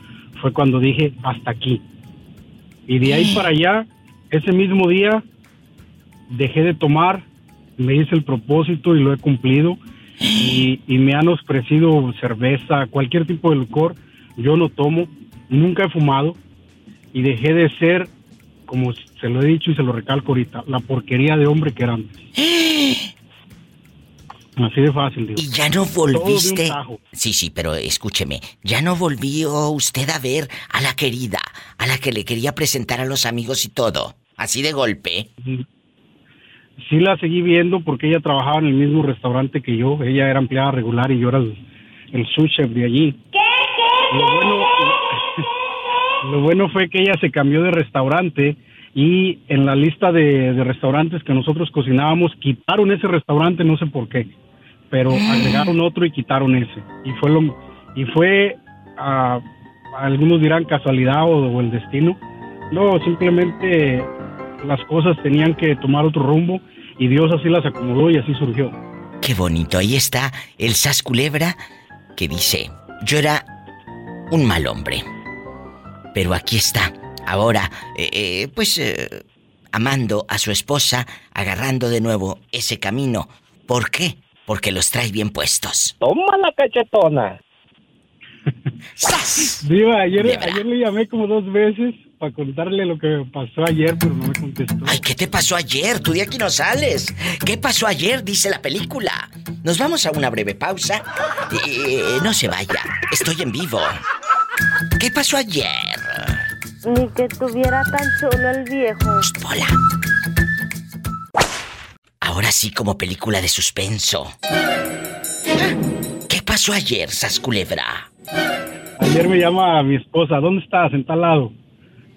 fue cuando dije, hasta aquí y de ahí para allá, ese mismo día, dejé de tomar, me hice el propósito y lo he cumplido. Y, me han ofrecido cerveza, cualquier tipo de licor. Yo no tomo, nunca he fumado y dejé de ser, como se lo he dicho y se lo recalco ahorita, la porquería de hombre que era antes. Así de fácil, digo. Y ya no volviste. Sí, sí, pero escúcheme. Ya no volvió usted a ver a la querida, a la que le quería presentar a los amigos y todo. Así de golpe. Sí la seguí viendo porque ella trabajaba en el mismo restaurante que yo. Ella era empleada regular y yo era el, el sous chef de allí. Lo bueno, lo bueno fue que ella se cambió de restaurante y en la lista de, de restaurantes que nosotros cocinábamos quitaron ese restaurante, no sé por qué, pero agregaron otro y quitaron ese. Y fue lo y fue ah, algunos dirán casualidad o, o el destino. No, simplemente las cosas tenían que tomar otro rumbo y Dios así las acomodó y así surgió. Qué bonito, ahí está el Sas Culebra que dice, yo era un mal hombre, pero aquí está, ahora, eh, eh, pues, eh, amando a su esposa, agarrando de nuevo ese camino. ¿Por qué? Porque los trae bien puestos. Toma la cachetona. Diva, ayer, ayer le llamé como dos veces para contarle lo que me pasó ayer, pero no me contestó. Ay, ¿qué te pasó ayer? Tú de aquí no sales. ¿Qué pasó ayer? Dice la película. Nos vamos a una breve pausa. Eh, no se vaya. Estoy en vivo. ¿Qué pasó ayer? Ni que tuviera tan solo el viejo. Hola. Ahora sí como película de suspenso. ¿Qué pasó ayer, Sasculebra? Ayer me llama mi esposa, ¿dónde estás? En tal lado.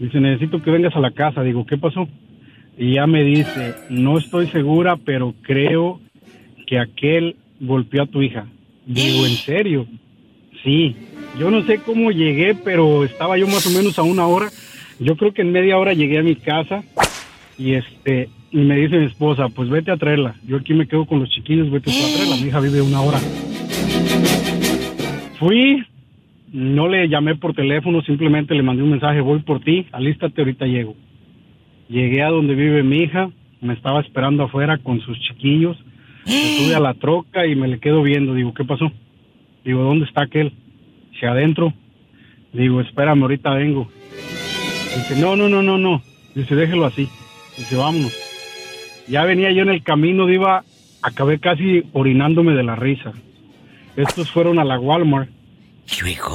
Dice, necesito que vengas a la casa. Digo, ¿qué pasó? Y ya me dice, no estoy segura, pero creo que aquel golpeó a tu hija. Digo, ¿en serio? Sí. Yo no sé cómo llegué, pero estaba yo más o menos a una hora. Yo creo que en media hora llegué a mi casa y este y me dice mi esposa, pues vete a traerla. Yo aquí me quedo con los chiquillos, vete a traerla. Mi hija vive una hora. Fui, no le llamé por teléfono, simplemente le mandé un mensaje, voy por ti, alístate, ahorita llego. Llegué a donde vive mi hija, me estaba esperando afuera con sus chiquillos. Me subí a la troca y me le quedo viendo. Digo, ¿qué pasó? Digo, ¿dónde está aquel? Dice, adentro. Digo, espérame, ahorita vengo. Dice, no, no, no, no, no. Dice, déjelo así. Dice, vámonos. Ya venía yo en el camino, iba, acabé casi orinándome de la risa. Estos fueron a la Walmart.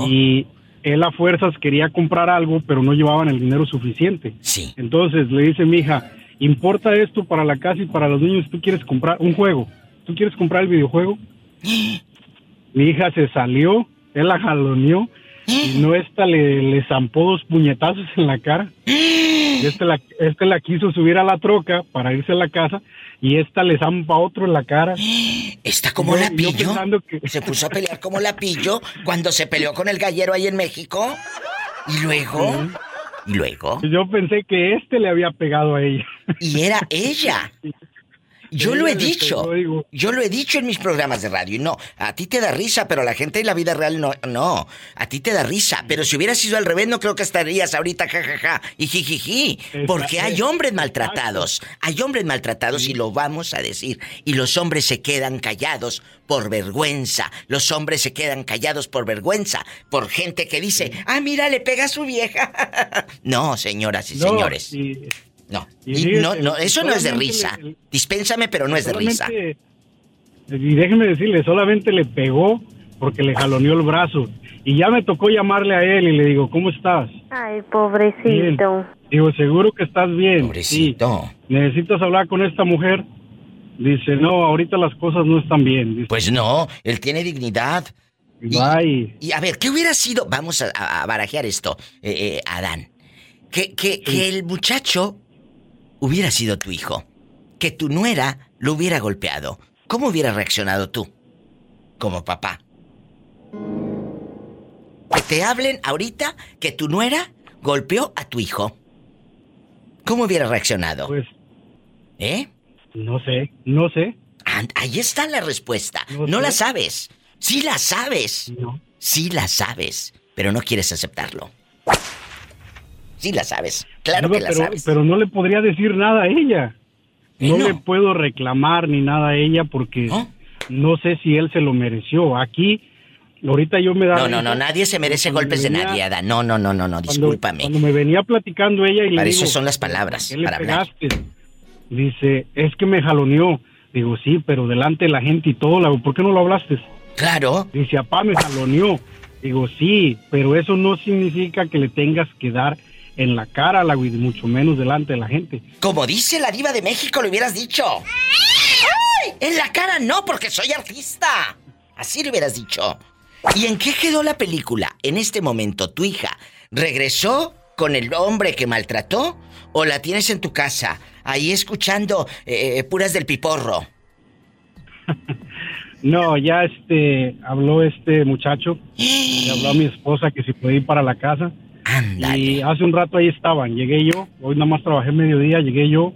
Y él a fuerzas quería comprar algo, pero no llevaban el dinero suficiente. Sí. Entonces le dice mi hija, importa esto para la casa y para los niños, tú quieres comprar un juego. ¿Tú quieres comprar el videojuego? mi hija se salió, él la jaloneó y no esta le, le zampó dos puñetazos en la cara. Y este la, este la quiso subir a la troca para irse a la casa y esta le zampa otro en la cara. ¿Está como Yo- la pillo? que- Se puso a pelear como la pillo cuando se peleó con el gallero ahí en México. Y luego, y luego, Yo pensé que este le había pegado a ella. y era ella. Yo lo he dicho. Yo lo he dicho en mis programas de radio. Y no, a ti te da risa, pero a la gente en la vida real no. No, a ti te da risa. Pero si hubiera sido al revés, no creo que estarías ahorita jajaja y jijiji. Porque hay hombres maltratados. Hay hombres maltratados y lo vamos a decir. Y los hombres se quedan callados por vergüenza. Los hombres se quedan callados por vergüenza. Por gente que dice, ah, mira, le pega a su vieja. no, señoras y No, señores. y- No, y y fíjese, no, no, eso no es de risa. le- Dispénsame, pero no es de risa. Y déjeme decirle, solamente le pegó porque le jaloneó el brazo. Y ya me tocó llamarle a él y le digo, ¿cómo estás? Ay, pobrecito. Digo, seguro que estás bien. Pobrecito. Sí. ¿Necesitas hablar con esta mujer? Dice, no, ahorita las cosas no están bien. Dice, Pues no, él tiene dignidad. Bye. Y a ver, ¿qué hubiera sido? Vamos a, a- a barajear esto, eh, eh, Adán. Que, que, que el muchacho hubiera sido tu hijo. Que tu nuera lo hubiera golpeado. ¿Cómo hubieras reaccionado tú? Como papá. Que te hablen ahorita que tu nuera golpeó a tu hijo. ¿Cómo hubieras reaccionado? Pues. ¿Eh? No sé, no sé. Ah, Ahí está la respuesta. No, la sabes. Sí la sabes. Sí la sabes, pero no quieres aceptarlo. Sí la sabes. Claro que la pero, sabes. pero no le podría decir nada a ella. No, le puedo reclamar ni nada a ella porque no sé si él se lo mereció. Aquí, ahorita yo me da... No, no, no, nadie se merece cuando golpes de venía- nadie. No, no, no, no, no, cuando- discúlpame. Cuando me venía platicando ella y le Para digo... eso son las palabras, ¿Qué le para hablar. Dice, es que me jaloneó. Digo, sí, pero delante de la gente y todo, la- ¿por qué no lo hablaste? Claro. Dice, apá, me jaloneó. Digo, sí, pero eso no significa que le tengas que dar en la cara, la y mucho menos delante de la gente. Como dice la diva de México, lo hubieras dicho. ¡Ay! En la cara no, porque soy artista. Así lo hubieras dicho. ¿Y en qué quedó la película? En este momento, tu hija regresó con el hombre que maltrató o la tienes en tu casa, ahí escuchando eh, puras del piporro. No, ya este habló este muchacho, le habló a mi esposa que si puede ir para la casa. Y hace un rato ahí estaban, llegué yo, hoy nada más trabajé mediodía, llegué yo.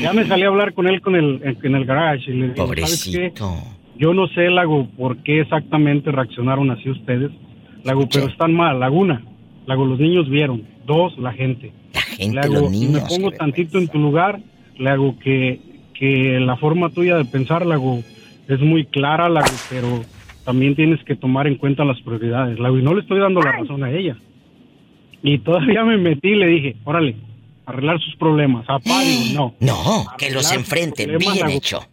Ya me salí a hablar con él con el, en el garage y le dije, Pobrecito. Yo no sé, Lago, por qué exactamente reaccionaron así ustedes, Lago, pero están mal, Laguna. Lago, los niños vieron. Dos, la gente. La gente, le hago, los niños. me pongo tantito en tu lugar, le hago que, que la forma tuya de pensar, Lago, es muy clara, Lago, pero también tienes que tomar en cuenta las prioridades, Lago, y no le estoy dando la razón a ella. Y todavía me metí y le dije, órale, arreglar sus problemas. A Padre, no. No, que los enfrenten, bien hecho.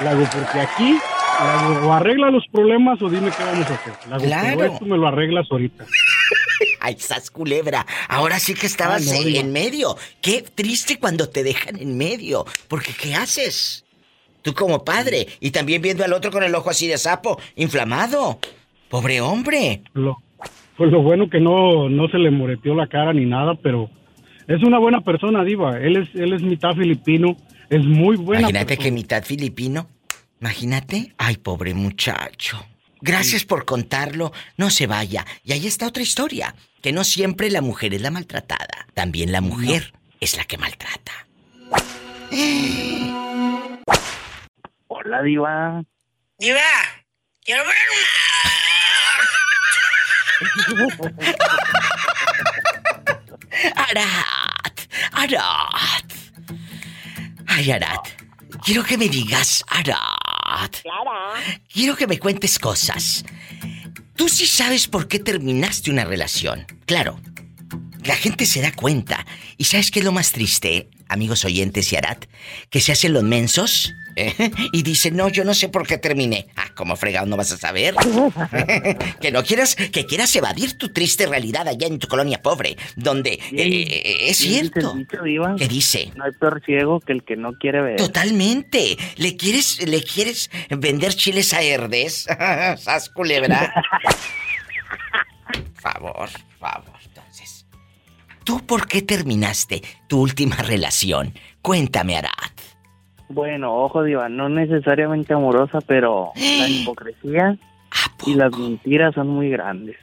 Lago, porque aquí o arregla los problemas o dime qué vamos a hacer. Lago, Claro. esto me lo arreglas ahorita. Ay, sas culebra. Ahora sí que estabas Ah, no, digo. en medio. Qué triste cuando te dejan en medio. Porque ¿qué haces? Tú como padre. Y también viendo al otro con el ojo así de sapo, inflamado. Pobre hombre. Lo, pues lo bueno que no, no se le moreteó la cara ni nada, pero es una buena persona, Diva. Él es, él es mitad filipino, es muy buena Imagínate que mitad filipino. Imagínate. Ay, pobre muchacho. Gracias por contarlo. No se vaya. Y ahí está otra historia. Que no siempre la mujer es la maltratada. También la mujer es la que maltrata. Hola, Diva. Diva, quiero ver Arat, Arat. Ay, Arat. Quiero que me digas, Arat. Quiero que me cuentes cosas. Tú sí sabes por qué terminaste una relación. Claro. La gente se da cuenta. ¿Y sabes qué es lo más triste, amigos oyentes y Arat? Que se hacen los mensos ¿eh? y dicen, no, yo no sé por qué terminé. Ah, como fregado no vas a saber. que no quieras, que quieras evadir tu triste realidad allá en tu colonia pobre, donde eh, es Sí, dice el cierto. ¿Qué dice? No hay peor ciego que el que no quiere ver. Totalmente. ¿Le quieres, le quieres vender chiles a Herdes? ¿Sas culebra? favor, favor. ¿Tú por qué terminaste tu última relación? Cuéntame, Arat. Bueno, ojo, Diva, no necesariamente amorosa, pero la hipocresía y las mentiras son muy grandes.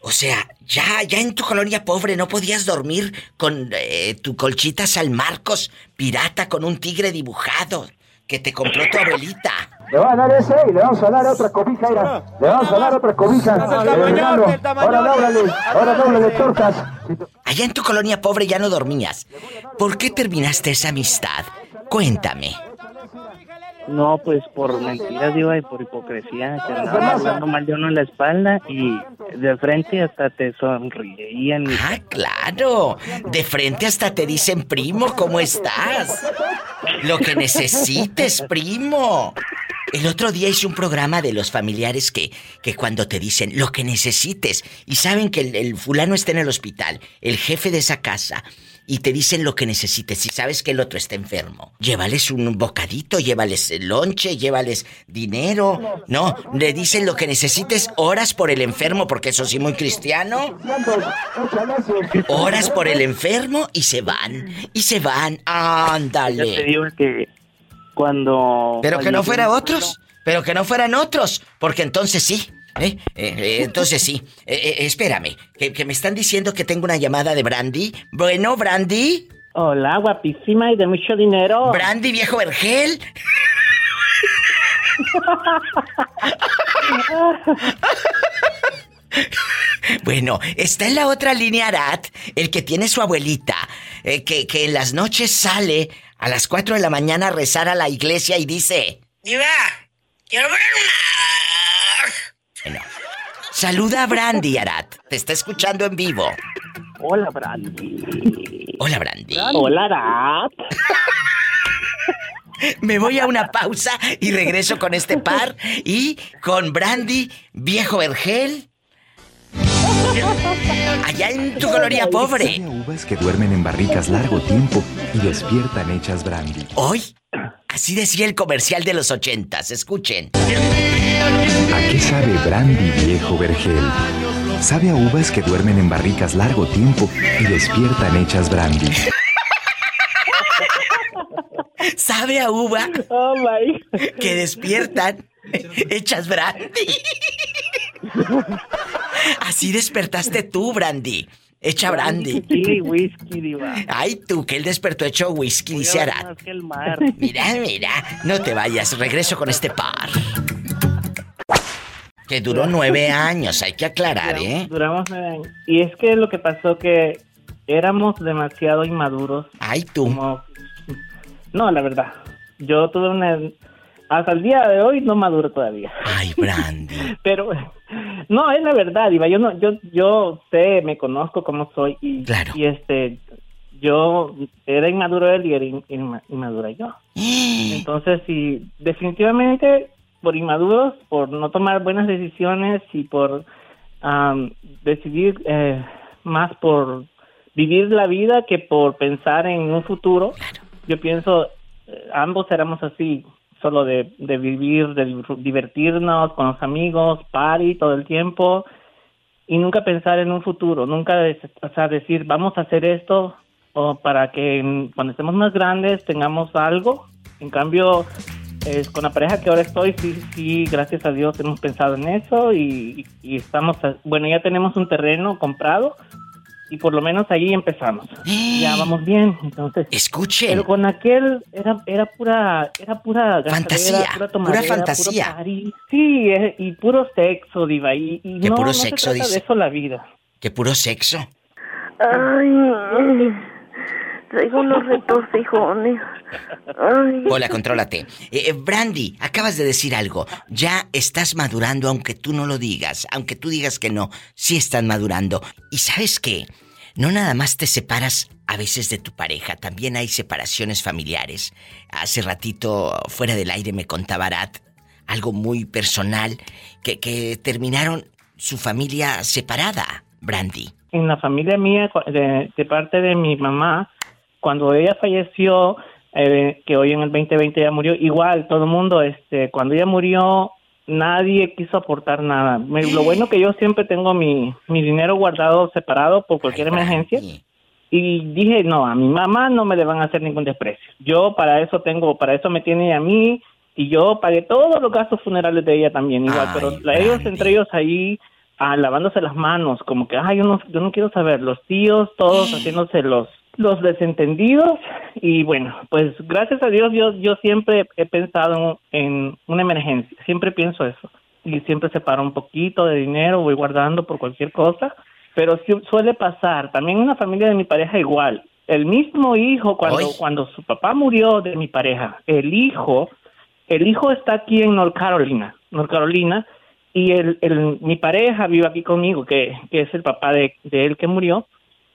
O sea, ya, ya en tu colonia pobre no podías dormir con eh, tu colchita San Marcos pirata con un tigre dibujado que te compró tu abuelita. Le va a dar ese y le vamos a dar otra cobija. Le vamos a dar otra cobija. Eh. Ahora dóblale, ahora dóblale tortas. Allá en tu colonia pobre ya no dormías. ¿Por qué terminaste esa amistad? Cuéntame. No, pues por mentiras, Diva, y por hipocresía. Te andaban hablando mal de uno en la espalda y de frente hasta te sonreían. Y... Ah, claro. De frente hasta te dicen, primo, ¿cómo estás? Lo que necesites, primo. El otro día hice un programa de los familiares que, que cuando te dicen lo que necesites y saben que el, el fulano está en el hospital, el jefe de esa casa, y te dicen lo que necesites y sabes que el otro está enfermo. Llévales un bocadito, llévales lonche, llévales dinero. No, le dicen lo que necesites, horas por el enfermo, porque eso sí muy cristiano. Horas por el enfermo y se van. Y se van. Te Ándale. digo que cuando... Pero que no fuera otros. Pero que no fueran otros. Porque entonces sí. ¿Eh? Eh, eh, entonces sí. Eh, eh, espérame. Que, que me están diciendo que tengo una llamada de Brandy. Bueno, Brandy. Hola, guapísima y de mucho dinero. Brandy, viejo vergel. Bueno, está en la otra línea Arat, el que tiene su abuelita, eh, que, que en las noches sale a las 4 de la mañana a rezar a la iglesia y dice... Diva, quiero ver Bueno, saluda a Brandy, Arat. Te está escuchando en vivo. Hola, Brandy. Hola, Brandy. Hola, Arat. Me voy a una pausa y regreso con este par y con Brandy, viejo vergel. Allá en tu colonia pobre. Uvas que duermen en barricas largo tiempo y despiertan hechas brandy. Hoy, así decía el comercial de los ochentas. Escuchen. ¿A qué sabe brandy viejo vergel? Sabe a uvas que duermen en barricas largo tiempo y despiertan hechas brandy. Sabe a uva Oh my. que despiertan hechas brandy. Así despertaste tú, Brandy. Hecha brandy. Y whisky, diva. Ay, tú, que él despertó hecho whisky, dice Voy a Arad. más que el mar. Mira, mira, no te vayas, regreso con este par. Que duró nueve años, hay que aclarar, ¿eh? Duramos nueve años. Y es que lo que pasó que éramos demasiado inmaduros. Ay, tú. No, la verdad. Yo tuve una... Hasta el día de hoy no maduro todavía. Ay, Brandy. Pero no, es la verdad, Iba. Yo no, yo, yo sé, me conozco cómo soy y, y este, yo era inmaduro él y era in- inma- inmadura yo. Entonces, sí, definitivamente por inmaduros, por no tomar buenas decisiones y por am, decidir eh, más por vivir la vida que por pensar en un futuro. Yo pienso, eh, ambos éramos así, solo de, de vivir, de div- divertirnos con los amigos, party todo el tiempo y nunca pensar en un futuro, nunca des- o sea, decir vamos a hacer esto o para que cuando estemos más grandes tengamos algo. En cambio, es con la pareja que ahora estoy, sí, sí, gracias a Dios hemos pensado en eso y, y estamos, a- bueno, ya tenemos un terreno comprado y por lo menos ahí empezamos. Ya vamos bien, entonces. Escuchen. Pero con aquel era era pura era pura Fantasía, pura, pura tomadera, fantasía. puro party. Sí, eh, y puro sexo, diva, y, y Que no, puro no sexo, se trata dice. de eso la vida. Que puro sexo. Ay, traigo unos retorcijones. Ay. Hola, contrólate. Eh, eh, Brandy, acabas de decir algo. Ya estás madurando aunque tú no lo digas, aunque tú digas que no, sí estás madurando. Y sabes qué, no nada más te separas a veces de tu pareja, también hay separaciones familiares. Hace ratito, fuera del aire, me contaba Arat algo muy personal, que, que terminaron su familia separada, Brandy. En la familia mía, de, de parte de mi mamá, cuando ella falleció, eh, que hoy en el 2020 ya murió, igual todo el mundo, este, cuando ella murió, nadie quiso aportar nada. Me- lo bueno que yo siempre tengo mi, mi dinero guardado separado por cualquier emergencia. Y dije, no, a mi mamá no me le van a hacer ningún desprecio. Yo para eso tengo, para eso me tiene a mí y yo pagué todos los gastos funerales de ella también igual, pero la- ellos entre ellos ahí ah, lavándose las manos, como que, ay, yo no, yo no quiero saber, los tíos todos haciéndose los los desentendidos y bueno, pues gracias a Dios yo yo siempre he pensado en una emergencia, siempre pienso eso. Y siempre separo un poquito de dinero, voy guardando por cualquier cosa, pero sí suele pasar, también en la familia de mi pareja igual, el mismo hijo cuando cuando su papá murió de mi pareja, el hijo el hijo está aquí en North Carolina, North Carolina, y el, el, mi pareja vive aquí conmigo, que, que es el papá de, de él que murió.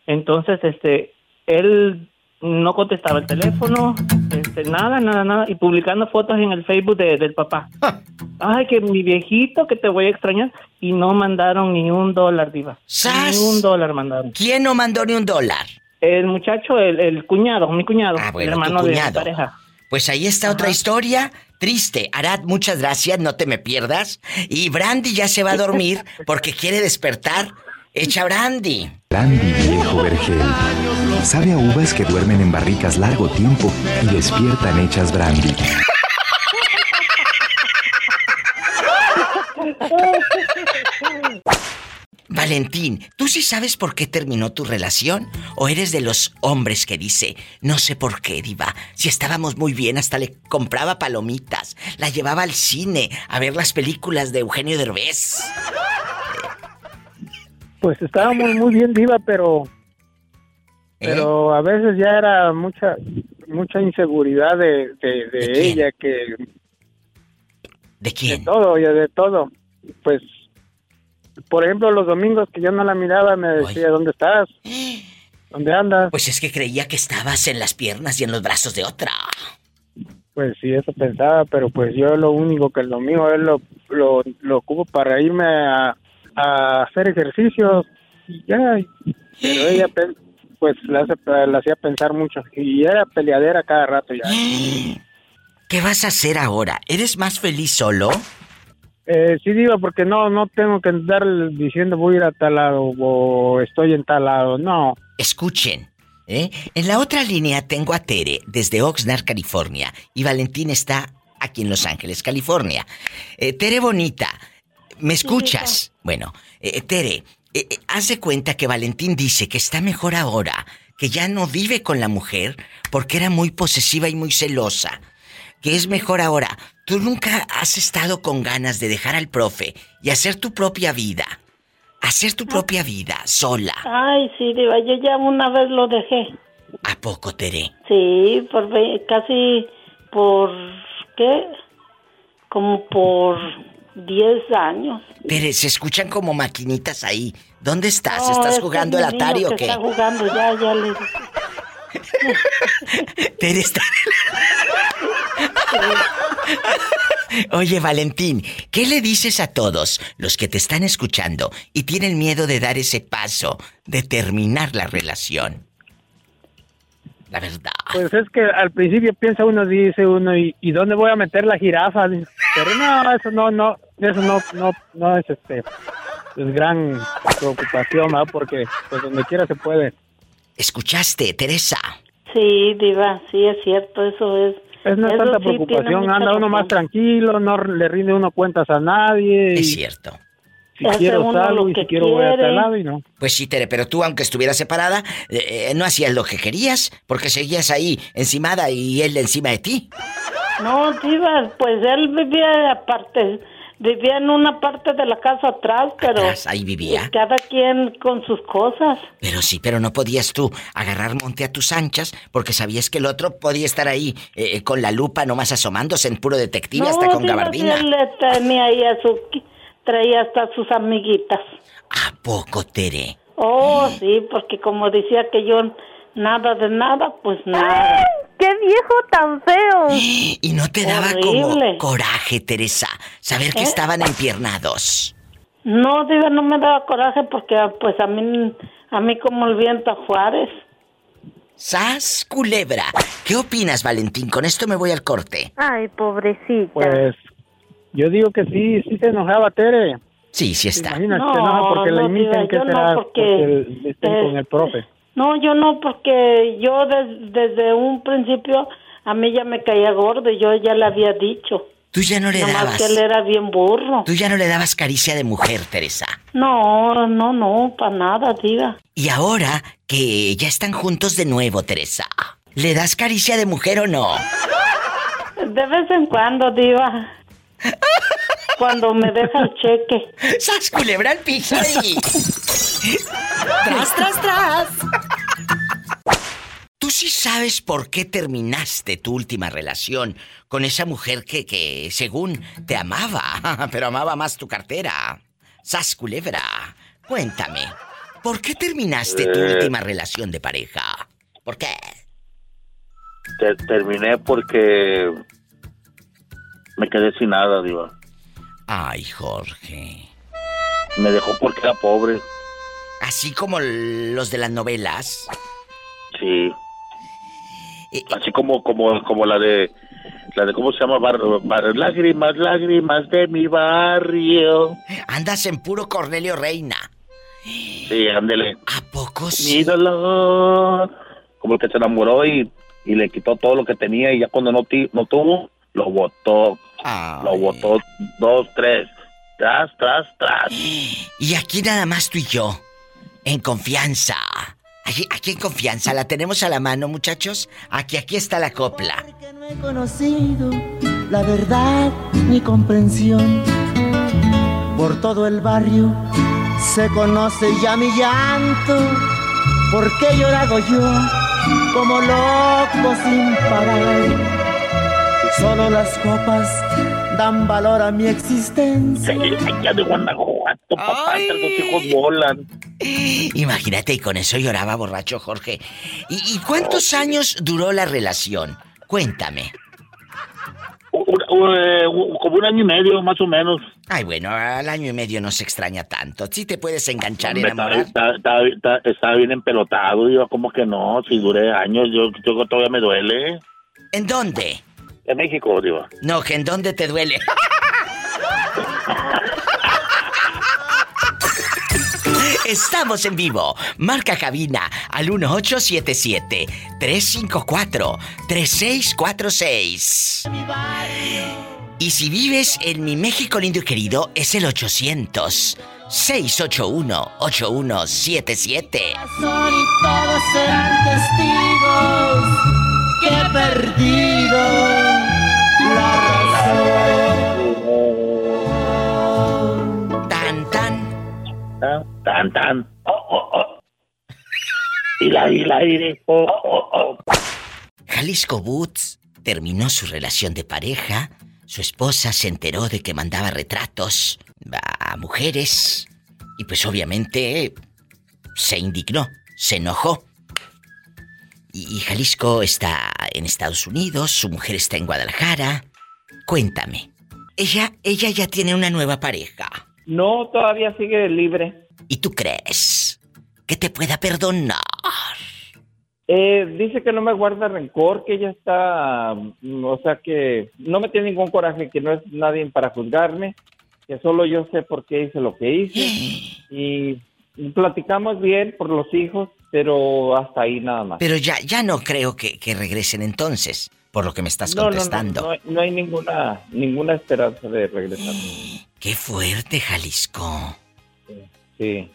Entonces, este, él no contestaba el teléfono, este, nada, nada, nada, y publicando fotos en el Facebook de- del papá. Ay, que mi viejito, que te voy a extrañar, y no mandaron ni un dólar, diva. ¡Sas! Ni un dólar mandaron. ¿Quién no mandó ni un dólar? El muchacho, el, el cuñado, mi cuñado, Ah, bueno, el tu hermano de mi cuñado. pareja. Pues ahí está otra historia triste. Arad, muchas gracias, no te me pierdas. Y Brandy ya se va a dormir porque quiere despertar. Echa Brandy. Brandy viejo vergel. Sabe a uvas que duermen en barricas largo tiempo y despiertan hechas brandy. Valentín, ¿tú sí sabes por qué terminó tu relación? ¿O eres de los hombres que dice, no sé por qué, Diva? Si estábamos muy bien, hasta le compraba palomitas, la llevaba al cine a ver las películas de Eugenio Derbez. Pues estábamos muy bien diva, pero pero a veces ya era mucha mucha inseguridad de, de, de ella que ¿De quién? de todo, ya de todo. Pues por ejemplo, los domingos que yo no la miraba me decía, "¿Dónde estás? ¿Dónde andas?" Pues es que creía que estabas en las piernas y en los brazos de otra. Pues sí, eso pensaba, pero pues yo lo único que lo mío es lo lo, lo ocupo para irme a, a hacer ejercicios y ya. Pero ella pues la, hace- la hacía pensar mucho y era peleadera cada rato ya. ¿Qué vas a hacer ahora? ¿Eres más feliz solo? Eh, sí digo porque no no tengo que andar diciendo voy a ir a tal lado o estoy en tal lado, no. Escuchen, ¿eh? En la otra línea tengo a Tere desde Oxnard, California, y Valentín está aquí en Los Ángeles, California. Eh, Tere bonita, ¿me escuchas? Bueno, eh, Tere, eh, eh, haz de cuenta que Valentín dice que está mejor ahora, que ya no vive con la mujer porque era muy posesiva y muy celosa. Que es mejor ahora. Tú nunca has estado con ganas de dejar al profe y hacer tu propia vida. Hacer tu propia vida, sola. Ay, sí, Diva, yo ya una vez lo dejé. ¿A poco, Tere? Sí, por casi por, ¿qué? Como por 10 años. Tere, se escuchan como maquinitas ahí. ¿Dónde estás? No, ¿Estás es jugando el Atari o qué? Está jugando, ya, ya le Tere está... Oye, Valentín, ¿qué le dices a todos los que te están escuchando y tienen miedo de dar ese paso, de terminar la relación? La verdad. Pues es que al principio piensa uno, dice uno, ¿y, y dónde voy a meter la jirafa? Pero no, eso no, no, eso no, no, no es este, es gran preocupación, ¿verdad? Porque pues donde quiera se puede. ¿Escuchaste, Teresa? Sí, Diva, sí, es cierto, eso es. Es no es tanta sí, preocupación, anda uno razón. más tranquilo, no le rinde uno cuentas a nadie. Es y cierto. Si Hace quiero salgo y si quiero voy a quiere. tal lado y no. Pues sí, Tere, pero tú, aunque estuvieras separada, eh, eh, no hacías lo que querías, porque seguías ahí encimada y él encima de ti. No, Diva, pues él vivía aparte, vivía en una parte de la casa atrás, pero Atrás, ahí vivía. cada quien con sus cosas. Pero sí, pero no podías tú agarrar monte a tus anchas porque sabías que el otro podía estar ahí eh, con la lupa nomás asomándose en puro detective no, hasta con Diva, gabardina. le tenía ahí a su, traía hasta sus amiguitas. ¿A poco, Tere? Oh, sí, porque como decía que yo nada de nada, pues nada. ¡Qué viejo tan feo! Y no te daba como Horrible. coraje, Teresa, saber que ¿Eh? estaban empiernados. No, Diva, no me daba coraje porque pues a mí, a mí como el viento a Juárez. ¡Sas, culebra! ¿Qué opinas, Valentín? Con esto me voy al corte. Ay, pobrecita. Pues yo digo que sí, sí se enojaba Tere. Sí, sí está. Imagínate, No, se enoja porque la no, imiten, Diva, ¿qué yo no, será? porque, el- estén eh, con el profe. No, yo no, porque yo des- desde un principio a mí ya me caía gordo y yo ya le había dicho. Tú ya no le Nomás dabas. que él era bien burro. Tú ya no le dabas caricia de mujer, Teresa. No, no, no, para nada, Diva. Y ahora que ya están juntos de nuevo, Teresa, ¿le das caricia de mujer o no? De vez en cuando, Diva. Cuando me deja el cheque. ¡Sas, culebra al piso ahí! ¡Tras, tras, tras! ¿Tú sí sabes por qué terminaste tu última relación con esa mujer que, que según te amaba, pero amaba más tu cartera? ¡Sas, culebra! Cuéntame, ¿por qué terminaste tu Eh. última relación de pareja? ¿Por qué? Te- terminé porque me quedé sin nada, Diva. Ay, Jorge. Me dejó porque era pobre. Así como los de las novelas. Sí. Así como como como la de la de cómo se llama Bar- Bar- lágrimas lágrimas de mi barrio. Andas en puro Cornelio Reina. Sí, ándele. ¿A poco Mi dolor. Como el que se enamoró y, y le quitó todo lo que tenía y ya cuando no, ti- no tuvo, lo botó. Lo botó dos, tres. Tras, tras, tras. Y aquí nada más tú y yo. En confianza. Aquí, aquí en confianza. ¿La tenemos a la mano, muchachos? Aquí, aquí está la copla. he conocido la verdad ni comprensión. Por todo el barrio se conoce ya mi llanto. ¿Por qué he llorado yo como loco sin parar? Solo las copas dan valor a mi existencia. Ya de Guanajuato, papá, dos hijos volan. Imagínate, y con eso lloraba borracho Jorge. ¿Y, y cuántos años duró la relación? Cuéntame. Eh, como un año y medio, más o menos. Ay, bueno, al año y medio no se extraña tanto. Sí te puedes enganchar y Hombre, enamorar. está, está bien empelotado, digo, como que no, si duré años, yo, yo todavía me duele. ¿En dónde? En México, digo. No, que en dónde te duele. Estamos en vivo. Marca cabina al 1877-354-3646. Y si vives en mi México lindo y querido, es el 800-681-8177. Son y todos serán testigos que he perdido. Tan, tan. Tan, tan, tan. Oh, oh, oh. Y la, y la aire. Oh, oh, oh. Jalisco Boots terminó su relación de pareja. Su esposa se enteró de que mandaba retratos a mujeres. Y pues obviamente se indignó, se enojó. Y y Jalisco está en Estados Unidos, su mujer está en Guadalajara. Cuéntame, ella, ella ya tiene una nueva pareja. No, todavía sigue libre. ¿Y tú crees que te pueda perdonar? Eh, dice que no me guarda rencor, que ella está, mm, o sea que no me tiene ningún coraje, que no es nadie para juzgarme, que solo yo sé por qué hice lo que hice y platicamos bien por los hijos, pero hasta ahí nada más. Pero ya, ya no creo que, que regresen entonces, por lo que me estás No, no, no, contestando. no hay- no hay ninguna, ninguna esperanza de regresar. Qué fuerte, Jalisco. Sí.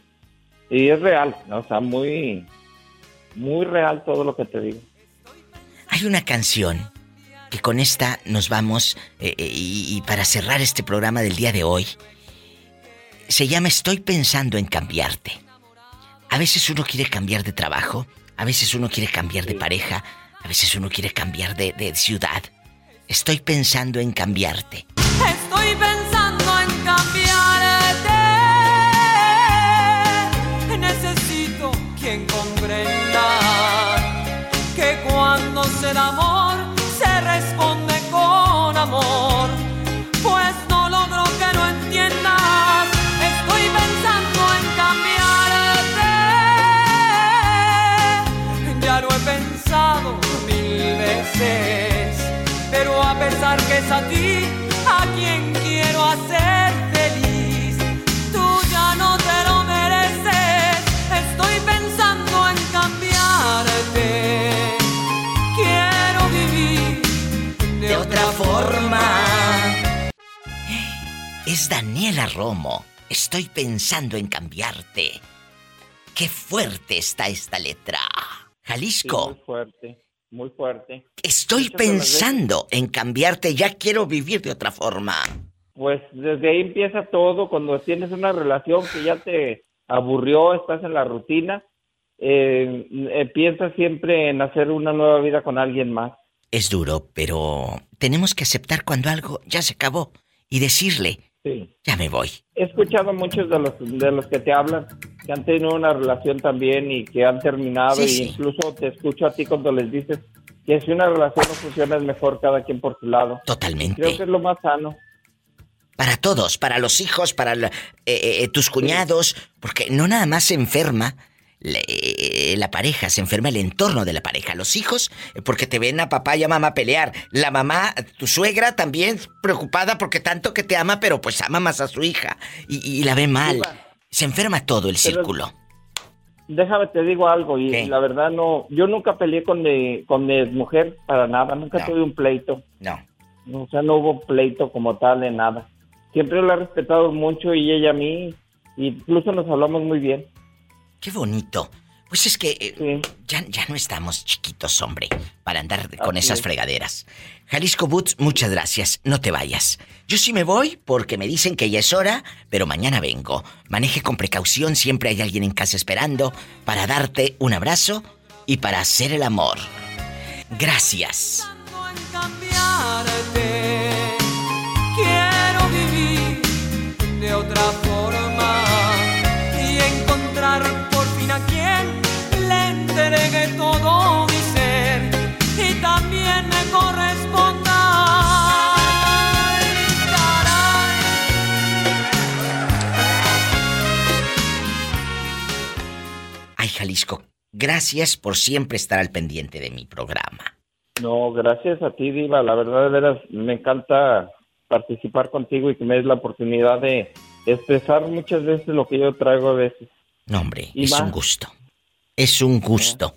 Y es real, ¿no? o sea, muy, muy real todo lo que te digo. Hay una canción que con esta nos vamos eh, eh, y, y para cerrar este programa del día de hoy se llama Estoy pensando en cambiarte. A veces uno quiere cambiar de trabajo, a veces uno quiere cambiar de pareja, a veces uno quiere cambiar de, de ciudad. Estoy pensando en cambiarte. Estoy pensando en cambiarte. Pero a pesar que es a ti a quien quiero hacer feliz, tú ya no te lo mereces. Estoy pensando en cambiarte. Quiero vivir de, otra forma. Es Daniela Romo. Estoy pensando en cambiarte. Qué fuerte está esta letra. Jalisco. Muy fuerte, muy fuerte. Estoy Muchas pensando en cambiarte. Ya quiero vivir de otra forma. Pues desde ahí empieza todo, cuando tienes una relación que ya te aburrió, estás en la rutina, eh, eh, piensas siempre en hacer una nueva vida con alguien más. Es duro, pero tenemos que aceptar cuando algo ya se acabó y decirle, Sí. ya me voy. He escuchado a muchos de los, de los que te hablan que han tenido una relación también y que han terminado, Sí, sí. incluso te escucho a ti cuando les dices que si una relación no funciona es mejor cada quien por su lado. Totalmente. Creo que es lo más sano. Para todos, para los hijos, para la- eh, eh, tus cuñados, porque no nada más se enferma la, eh, la pareja, se enferma el entorno de la pareja. Los hijos, porque te ven a papá y a mamá pelear. La mamá, tu suegra también preocupada porque tanto que te ama, pero pues ama más a su hija y, y la ve mal. Se enferma todo el Pero- círculo. Déjame te digo algo y la verdad no, yo nunca peleé con mi, con mi mujer para nada, nunca No. tuve un pleito. No. O sea, no hubo pleito como tal de nada. Siempre la he respetado mucho y ella a mí, incluso nos hablamos muy bien. Qué bonito. Pues es que eh, ya, ya no estamos chiquitos, hombre, para andar con Así esas es. fregaderas. Jalisco Boots, muchas gracias. No te vayas. Yo sí me voy porque me dicen que ya es hora, pero mañana vengo. Maneje con precaución, siempre hay alguien en casa esperando para darte un abrazo y para hacer el amor. Gracias. Quiero vivir de otra y también me. Ay, Jalisco, gracias por siempre estar al pendiente de mi programa. No, gracias a ti, Diva. La verdad, de veras, me encanta participar contigo y que me des la oportunidad de expresar muchas veces lo que yo traigo a veces. No, hombre, es un gusto. Es un gusto.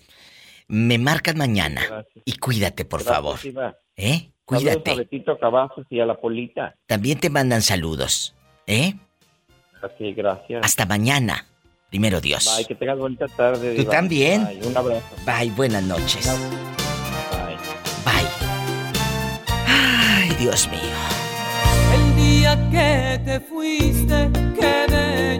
Me marcas mañana y cuídate, por favor. ¿Eh? Cuídate. a Betito Cavazos y a la Polita. También te mandan saludos. ¿Eh? Así, gracias. Hasta mañana. Primero Dios. Bye, que tengas bonita tarde. Tú también. Bye, un abrazo. Bye, buenas noches. Bye. Bye. Ay, Dios mío. El día que te fuiste, quedé